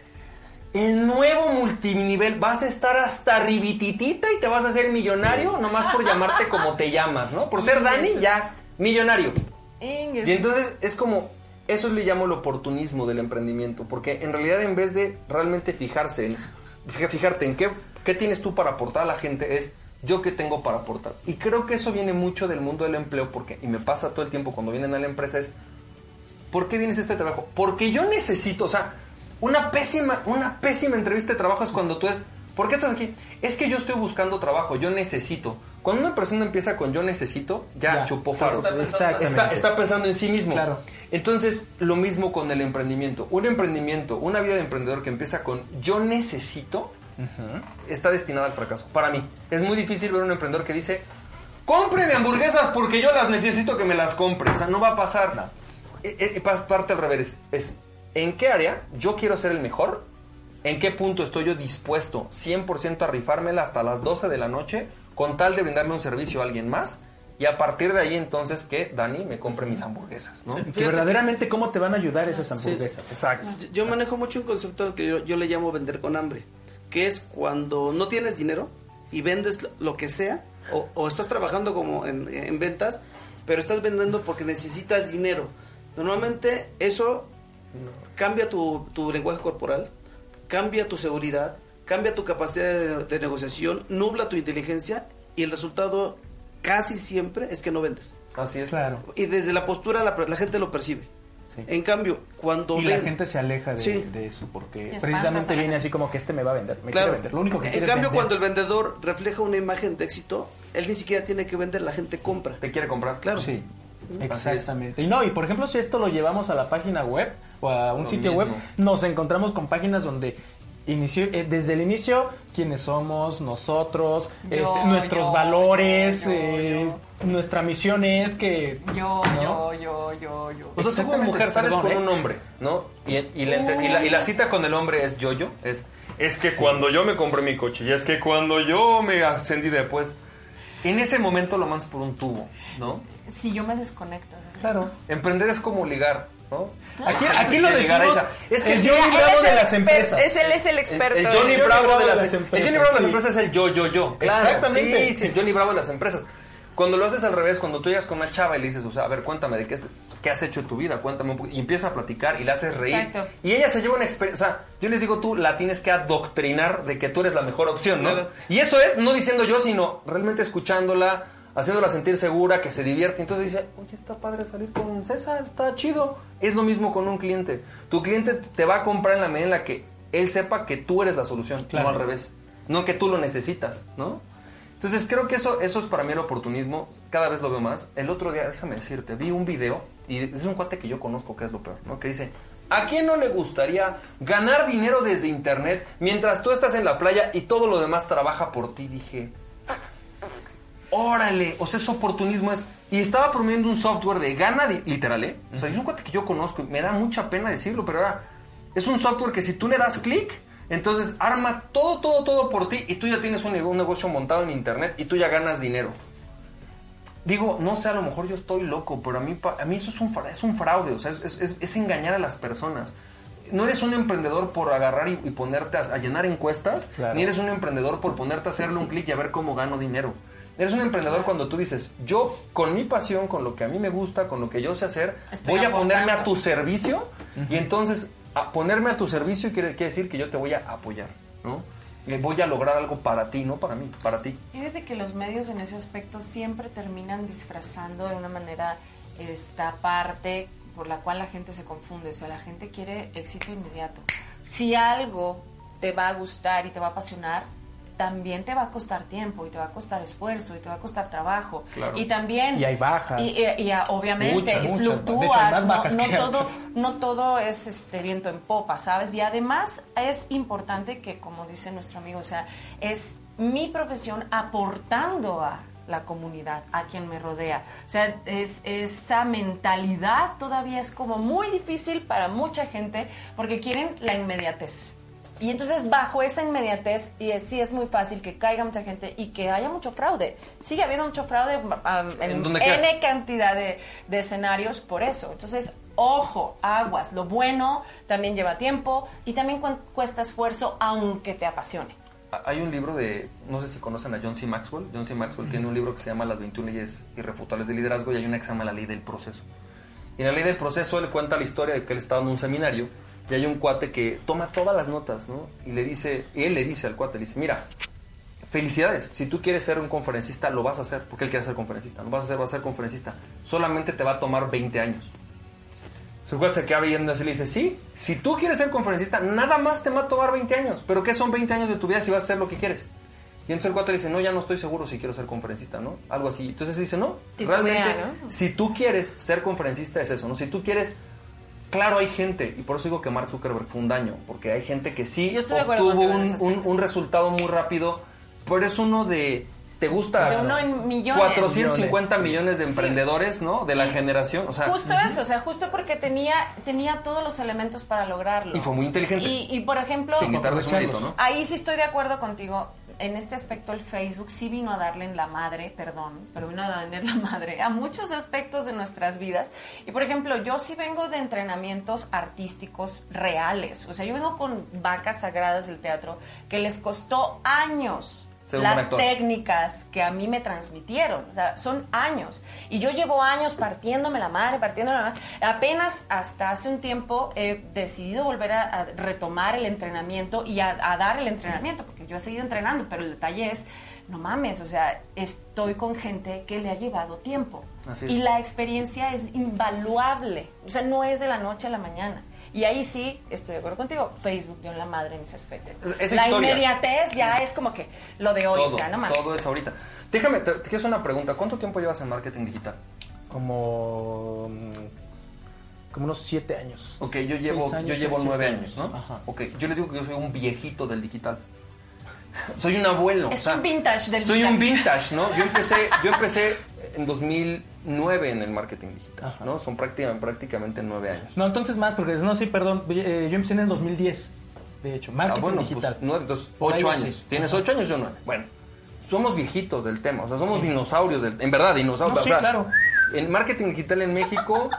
El nuevo multinivel, vas a estar hasta ribititita y te vas a hacer millonario nomás por llamarte como te llamas, ¿no? Por ser Dani, ya, millonario. Y entonces es como, eso le llamo el oportunismo del emprendimiento, porque en realidad en vez de realmente fijarse en, fija- fijarte en qué, qué tienes tú para aportar a la gente, es yo qué tengo para aportar. Y creo que eso viene mucho del mundo del empleo, porque, y me pasa todo el tiempo cuando vienen a la empresa, es, ¿por qué vienes a este trabajo? Porque yo necesito, o sea, una pésima, una pésima entrevista de trabajo es cuando tú es, ¿por qué estás aquí? Es que yo estoy buscando trabajo, yo necesito. Cuando una persona empieza con yo necesito, ya, Ya, chupó faro. está pensando- Está, pensando en sí mismo. Claro. Entonces, lo mismo con el emprendimiento. Un emprendimiento, una vida de emprendedor que empieza con yo necesito, está destinada al fracaso. Para mí, es muy difícil ver un emprendedor que dice, cómpreme hamburguesas porque yo las necesito que me las compre. O sea, no va a pasar nada. Eh, eh, parte al revés. Es, ¿en qué área yo quiero ser el mejor? ¿En qué punto estoy yo dispuesto 100% a rifármela hasta las 12 de la noche con tal de brindarle un servicio a alguien más? Y a partir de ahí entonces que Dani me compre mis hamburguesas, ¿no? Que verdaderamente cómo te van a ayudar esas hamburguesas. Exacto. Yo- Yo manejo mucho un concepto que yo, yo le llamo vender con hambre, que es cuando no tienes dinero y vendes lo- lo que sea, o, o estás trabajando como en, en ventas, pero estás vendiendo porque necesitas dinero. Normalmente eso cambia tu, tu lenguaje corporal, cambia tu seguridad, cambia tu capacidad de, de negociación, nubla tu inteligencia y el resultado casi siempre es que no vendes. Así es. Claro. Y desde la postura la, la gente lo percibe. Sí. En cambio, cuando Y la gente se aleja de, Sí. de eso porque precisamente viene así como que este me va a vender, me Claro. quiere vender. Lo único que en cambio, vender. cuando el vendedor refleja una imagen de éxito, él ni siquiera tiene que vender, la gente compra. ¿Te quiere comprar? Claro. Sí, exactamente. Y no, y por ejemplo, si esto lo llevamos a la página web o a un Lo sitio mismo. web, nos encontramos con páginas donde inició, eh, desde el inicio quiénes somos, nosotros, Yo, este, nuestros yo, valores, yo, yo, eh, nuestra misión es que... Yo, ¿no? yo, yo, yo, yo. O sea, tú como mujer sales perdón, con ¿eh? un hombre, ¿no? Y, y la, y la- y la cita con el hombre es yo-yo, es... Es que cuando yo me compré mi coche, y es que cuando yo me ascendí después... En ese momento lo mandas por un tubo, ¿no? Si yo me desconecto. ¿sabes? Claro. Emprender es como ligar, ¿no? Aquí, lo decimos, esa. Es que el sí, Johnny Bravo es de el las empresas. es- él es el experto. El El Johnny Johnny Bravo de las, las el empresas, Johnny Bravo de las sí. empresas es el yo, yo, yo. Claro, Exactamente. Sí, sí, el Johnny Bravo de las empresas. Cuando lo haces al revés, cuando tú llegas con una chava y le dices, o sea, a ver, cuéntame de qué, has hecho en tu vida, cuéntame un poco. Y empieza a platicar y la haces reír. Exacto. Y ella se lleva una experiencia. O sea, yo les digo, tú la tienes que adoctrinar de que tú eres la mejor opción, ¿no? Claro. Y eso es, no diciendo yo, sino realmente escuchándola, haciéndola sentir segura, que se divierte. Entonces dice, oye, está padre salir con César, está chido. Es lo mismo con un cliente. Tu cliente te va a comprar en la medida en la que él sepa que tú eres la solución, Claro. no al revés. no que tú lo necesitas, ¿no? Entonces creo que eso, eso es para mí el oportunismo, cada vez lo veo más. El otro día, déjame decirte, vi un video, y es un cuate que yo conozco que es lo peor, ¿no? Que dice, ¿a quién no le gustaría ganar dinero desde internet mientras tú estás en la playa y todo lo demás trabaja por ti? Dije, órale, o sea, ese oportunismo es... Y estaba promoviendo un software de gana, di- literal, ¿eh? O sea, es un cuate que yo conozco, y me da mucha pena decirlo, pero ahora es un software que si tú le das clic, entonces arma todo, todo, todo por ti y tú ya tienes un, un negocio montado en internet y tú ya ganas dinero. Digo, no sé, a lo mejor yo estoy loco, pero a mí, a mí eso es un, es un fraude, o sea, es, es- es- es engañar a las personas. No eres un emprendedor por agarrar y, y ponerte a, a llenar encuestas, Claro. ni eres un emprendedor por ponerte a hacerle un clic y a ver cómo gano dinero. Eres un emprendedor cuando tú dices, yo con mi pasión, con lo que a mí me gusta, con lo que yo sé hacer, Estoy voy a ponerme a tu servicio y entonces a ponerme a tu servicio quiere, quiere decir que yo te voy a apoyar, ¿no? Eh, Voy a lograr algo para ti, no para mí, para ti. Fíjate que los medios en ese aspecto siempre terminan disfrazando de una manera esta parte por la cual la gente se confunde. O sea, la gente quiere éxito inmediato. Si algo te va a gustar y te va a apasionar, también te va a costar tiempo y te va a costar esfuerzo y te va a costar trabajo. Claro. Y también... Y hay bajas. Y, y- y, obviamente Muchas, y muchas. De hecho, hay fluctúas. más no- bajas no, todo, no todo es este viento en popa, ¿sabes? Y además es importante que, como dice nuestro amigo, o sea, es mi profesión aportando a la comunidad, a quien me rodea. O sea, es, esa mentalidad todavía es como muy difícil para mucha gente porque quieren la inmediatez. Y entonces bajo esa inmediatez, y es- sí es muy fácil que caiga mucha gente y que haya mucho fraude. Sigue habiendo mucho fraude um, en. N cantidad de, de escenarios por eso. Entonces, ojo, aguas. Lo bueno también lleva tiempo y también cu- cuesta esfuerzo aunque te apasione. Ah, Hay un libro de, no sé si conocen a John C. Maxwell. John C. Maxwell tiene un libro que se llama Las 21 leyes irrefutables del liderazgo y hay una que se llama La ley del proceso. Y en la ley del proceso él cuenta la historia de que él estaba en un seminario y hay un cuate que toma todas las notas, ¿no? Y le dice, y él le dice al cuate, le dice, mira, felicidades, si tú quieres ser un conferencista, lo vas a hacer, porque él quiere ser conferencista, lo vas a hacer, vas a ser conferencista, solamente te va a tomar 20 años. Su juez se queda viendo así y le dice, sí, si tú quieres ser conferencista, nada más te va a tomar 20 años. ¿Pero qué son 20 años de tu vida si vas a hacer lo que quieres? Y entonces el cuate le dice, no, ya no estoy seguro si quiero ser conferencista, ¿no? Algo así. Entonces él dice, no, Titubea, realmente, ¿no? si tú quieres ser conferencista es eso, ¿no? Si tú quieres... Claro, hay gente, y por eso digo que Mark Zuckerberg fue un daño, porque hay gente que sí obtuvo un, un- un resultado muy rápido, pero es uno de... ¿Te gusta? De uno en millones. 450 millones de emprendedores, ¿no? De la Y generación, o sea... justo eso, o sea, justo porque tenía, tenía todos los elementos para lograrlo. Y fue muy inteligente. Y, y, por ejemplo, Sin quitarle su mérito, ¿no? Ahí sí estoy de acuerdo contigo. En este aspecto el Facebook sí vino a darle en la madre, perdón, pero vino a darle en la madre a muchos aspectos de nuestras vidas. Y por ejemplo, yo sí vengo de entrenamientos artísticos reales. O sea, yo vengo con vacas sagradas del teatro que les costó años Ser un buen las técnicas que a mí me transmitieron. O sea, son años. Y yo llevo años partiéndome la madre, partiéndome la madre. Apenas hasta hace un tiempo he decidido volver a, a retomar el entrenamiento y a, a dar el entrenamiento, porque yo he seguido entrenando, pero el detalle es, no mames, o sea, estoy con gente que le ha llevado tiempo. Así. Y la experiencia es invaluable. O sea, no es de la noche a la mañana. Y ahí sí, estoy de acuerdo contigo, Facebook dio en la madre en ese aspecto. La historia. inmediatez ya es como que lo de hoy, todo, o sea, no mames. todo es ahorita. Déjame, te, te quiero hacer una pregunta. ¿Cuánto tiempo llevas en marketing digital? Como. mm, Como unos siete años. Ok, yo llevo, años, yo llevo nueve siete años, ¿no? Ajá. Ok, yo les digo que yo soy un viejito del digital. [LAUGHS] Soy un abuelo. Es o sea, un vintage del Soy un vintage, ¿no? Yo empecé, yo empecé en 2009 en el marketing digital, Ajá. ¿no? Son prácticamente, prácticamente nueve años. No, entonces más, porque no, sí, perdón. eh, yo empecé en el 2010, de hecho. Marketing ah, bueno, digital. pues nueve, entonces ocho sí. años. Tienes Ajá. ocho años, yo nueve. Bueno, somos viejitos del tema, o sea, somos dinosaurios, del, en verdad, dinosaurios. No, sí, o sea, claro. En marketing digital en México,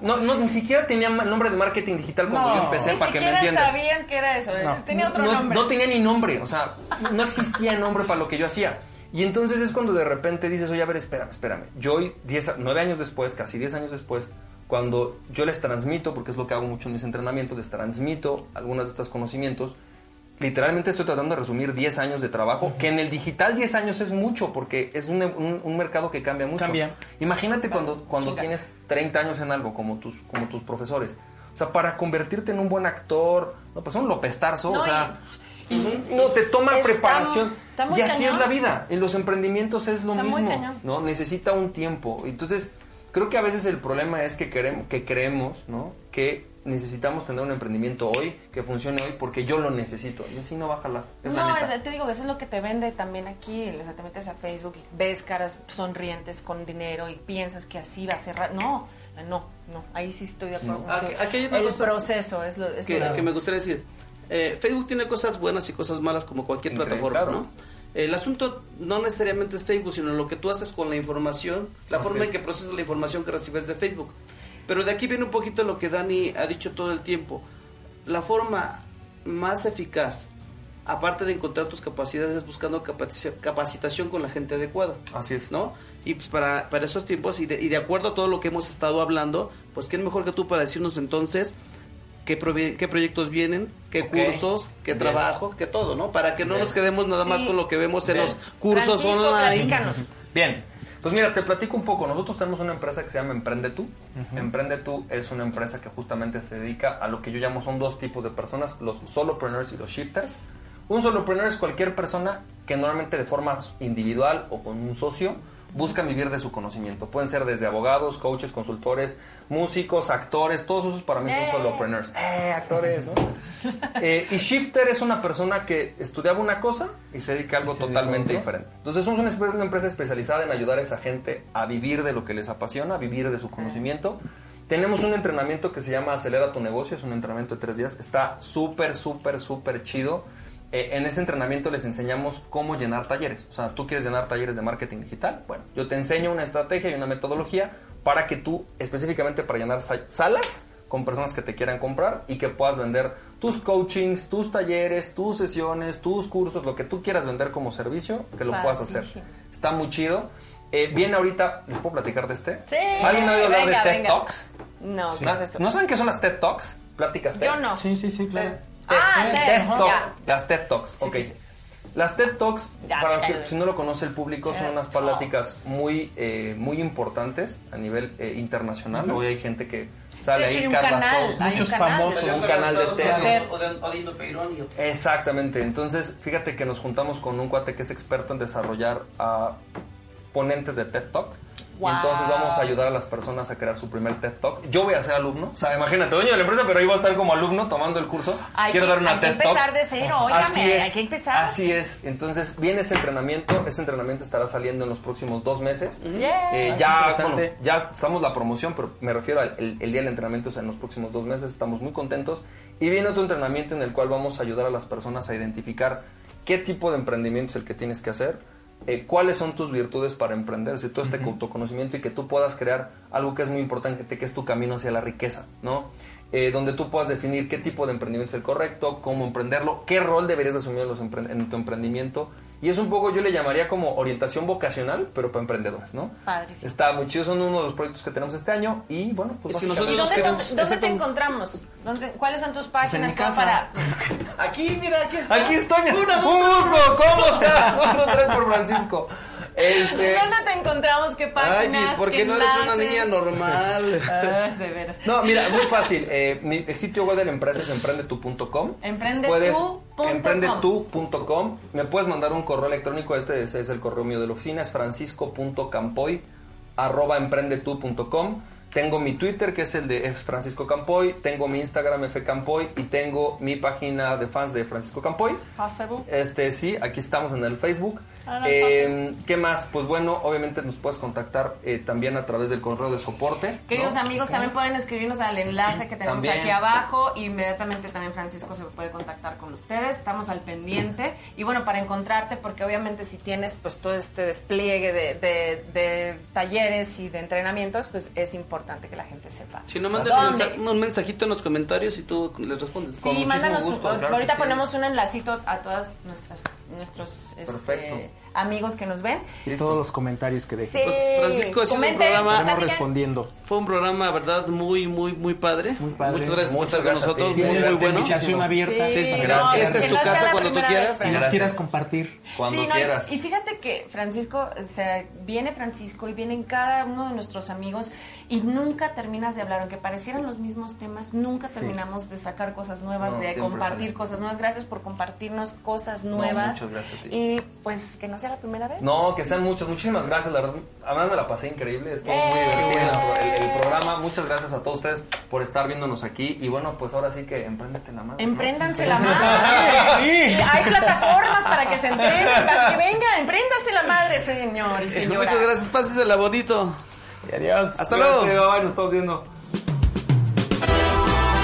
no, no, ni siquiera tenía nombre de marketing digital cuando No. yo empecé, Ni para que me entiendas. sabían que era eso, No. tenía otro no, nombre. no tenía ni nombre, o sea, no existía nombre para lo que yo hacía. Y entonces es cuando de repente dices, oye, a ver, espérame, espérame. Yo hoy, diez, nueve años después, casi diez años después, cuando yo les transmito, porque es lo que hago mucho en mis entrenamientos, les transmito algunos de estos conocimientos, literalmente estoy tratando de resumir 10 años de trabajo, que en el digital 10 años es mucho, porque es un, un- un mercado que cambia mucho. Cambia. Imagínate cuando, cuando tienes 30 años en algo, como tus, como tus profesores. O sea, para convertirte en un buen actor, no, pues un López Tarso, No, o sea... no, te toma Está- preparación. está muy y así cañón. es la vida. En los emprendimientos es lo Está muy mismo. cañón. ¿no? Necesita un tiempo. Entonces, creo que a veces el problema es que queremos, que creemos, ¿no? Que necesitamos tener un emprendimiento hoy, que funcione hoy, porque yo lo necesito. Y así no va a jalar. Es la No, neta. es- te digo, eso es lo que te vende también aquí. O sea, te metes a Facebook y ves caras sonrientes con dinero y piensas que así va a cerrar. No, no, no. Ahí sí estoy de acuerdo. Aquí- que aquí hay una el cosa proceso es lo, es que, lo- que me gustaría decir. Eh, Facebook tiene cosas buenas y cosas malas como cualquier Increíble, plataforma, claro. ¿no? El asunto no necesariamente es Facebook, sino lo que tú haces con la información, la forma en que procesas la información que recibes de Facebook. Pero de aquí viene un poquito lo que Dani ha dicho todo el tiempo. La forma más eficaz, aparte de encontrar tus capacidades, es buscando capaci- capacitación con la gente adecuada. Así es. ¿no? Y pues para, para esos tiempos, y de, y de acuerdo a todo lo que hemos estado hablando, pues quién mejor que tú para decirnos entonces qué, qué proyectos vienen, qué cursos, qué Bien. trabajo, qué todo, ¿no? Para que no Bien. nos quedemos nada más Sí. con lo que vemos en Bien. los cursos Francisco, online. platícanos. Bien, pues mira, te platico un poco. Nosotros tenemos una empresa que se llama Emprende Tú. Emprende Tú es una empresa que justamente se dedica a lo que yo llamo son dos tipos de personas, los solopreneurs y los shifters. Un solopreneur es cualquier persona que normalmente de forma individual o con un socio busca vivir de su conocimiento. Pueden ser desde abogados, coaches, consultores, músicos, actores, todos esos para mí son ¡Eh! solopreneurs. ¡Eh, actores! ¿no? Eh, y shifter es una persona que estudiaba una cosa y se dedica a algo totalmente diferente. Entonces somos una empresa especializada en ayudar a esa gente a vivir de lo que les apasiona, a vivir de su conocimiento. Tenemos un entrenamiento que se llama Acelera tu negocio, es un entrenamiento de tres días. Está súper, súper, súper chido. Eh, en ese entrenamiento les enseñamos cómo llenar talleres. O sea, tú quieres llenar talleres de marketing digital. Bueno, yo te enseño una estrategia y una metodología para que tú, específicamente para llenar sa- salas con personas que te quieran comprar y que puedas vender tus coachings, tus talleres, tus sesiones, tus cursos, lo que tú quieras vender como servicio, que lo puedas hacer. Está muy chido. Eh, viene ahorita, ¿les puedo platicar de este? Sí. ¿Alguien ha oído hablar Venga, de TED venga. Talks? No, ¿qué ¿No, es eso? ¿no saben qué son las TED Talks? Pláticas TED. Yo no. Sí, sí, sí, claro. Ah, TED, Talk. Las TED Talks, Sí, ok. sí, sí. Las TED Talks, Ya, para que si no lo conoce el público, son unas pláticas muy, eh, muy importantes a nivel eh, internacional. Hoy hay gente que sale Sí, ahí, Carla muchos famosos. un canal de TED. Exactamente, entonces fíjate que nos juntamos con un cuate que es experto en desarrollar a ponentes de TED Talk. Wow. Y entonces vamos a ayudar a las personas a crear su primer TED Talk. Yo voy a ser alumno, o sea, imagínate, dueño de la empresa, pero ahí voy a estar como alumno tomando el curso. Hay Quiero que- dar una hay que TED Talk. empezar de cero, óigame, Así es, hay que empezar. Así es, entonces viene ese entrenamiento, ese entrenamiento estará saliendo en los próximos dos meses. Yeah. Eh, ya, bueno, ya estamos la promoción, pero me refiero al el, el día del entrenamiento, o sea, en los próximos dos meses, estamos muy contentos. Y viene otro entrenamiento en el cual vamos a ayudar a las personas a identificar qué tipo de emprendimiento es el que tienes que hacer, eh, cuáles son tus virtudes para emprender, si todo este autoconocimiento y que tú puedas crear algo que es muy importante, que es tu camino hacia la riqueza, ¿no? Eh, donde tú puedas definir qué tipo de emprendimiento es el correcto, cómo emprenderlo, qué rol deberías de asumir en, los empre- en tu emprendimiento. Y es un poco, yo le llamaría como orientación vocacional, pero para emprendedores, ¿no? Padrísimo. Está muy chido, son uno de los proyectos que tenemos este año y bueno, pues Y si ¿Y nosotros dónde, queremos- dónde- dónde te encontramos? ¿Dónde- ¿Cuáles son tus en páginas casa. para...? Aquí, mira, aquí está. Aquí estoy, Una, un dos, gusto, ¿cómo estás? [LAUGHS] Un, dos, tres por Francisco. Este, ¿Dónde te encontramos? ¿Qué páginas? Ay, Gis, ¿por qué no eres una niña normal? Ay, de veras. No, mira, muy fácil. Eh, mi, el sitio web de la empresa es emprendetu.com. Emprendetu Puedes- punto com. Emprendetu.com. Me puedes mandar un correo electrónico. Este es, es el correo mío de la oficina. Es francisco.campoy arroba emprendetu.com. Tengo mi Twitter, que es el de es Francisco Campoy. Tengo mi Instagram, Fcampoy. Y tengo mi página de fans de Francisco Campoy. Possible. Este, sí, aquí estamos en el Facebook. Eh, ¿Qué más? Pues bueno, obviamente nos puedes contactar eh, también a través del correo de soporte. Queridos ¿no? amigos, también pueden escribirnos al enlace que tenemos También. aquí abajo. Inmediatamente también Francisco se puede contactar con ustedes. Estamos al pendiente. Y bueno, para encontrarte, porque obviamente si tienes pues todo este despliegue de, de- de talleres y de entrenamientos, pues es importante que la gente sepa. Si no, mandas un, mensajito en los comentarios y tú les respondes. Sí, mándanos. gusto, un- claro ahorita sí. ponemos un enlacito a todas nuestras nuestros este, Perfecto. Amigos que nos ven. Y todos los comentarios que dejen. Sí. Pues, Francisco, ha sido un programa- platiquen. respondiendo. Fue un programa, verdad, muy, muy, muy padre. Muy padre. Muchas gracias por estar con gracias nosotros. Muy, muy bueno. Invitación abierta. Sí, sí, sí. no, Esta es tu casa cuando tú quieras. vez, Si nos Gracias. quieras compartir. Cuando Sí, no, y- quieras. Y, fíjate que Francisco, o sea, viene Francisco y vienen cada uno de nuestros amigos y nunca terminas de hablar, aunque parecieran los mismos temas, nunca terminamos de sacar cosas nuevas, No, de compartir sale. cosas nuevas. Gracias por compartirnos cosas nuevas. muchas gracias a ti. Y pues que no sea la primera vez. No, que sean muchos. Muchísimas gracias, la verdad. Además me la pasé increíble. Estuvo muy ¡Eh! divertido el, programa. Muchas gracias a todos ustedes por estar viéndonos aquí. Y bueno, pues ahora sí que empréndete la mano. ¿no? Empréndanse [LAUGHS] la madre. Y hay plataformas para que se entrenen, para que vengan. Empréndase la madre, señor y señora. Muchas gracias. Pásesela bonito. Y adiós. Hasta luego. bye, nos estamos viendo.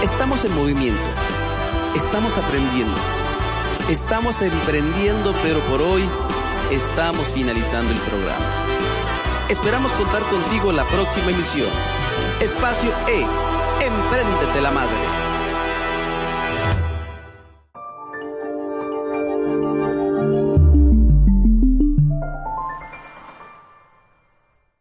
Estamos en movimiento. Estamos aprendiendo. Estamos emprendiendo, pero por hoy estamos finalizando el programa. Esperamos contar contigo en la próxima emisión. Espacio E. Empréndete la madre.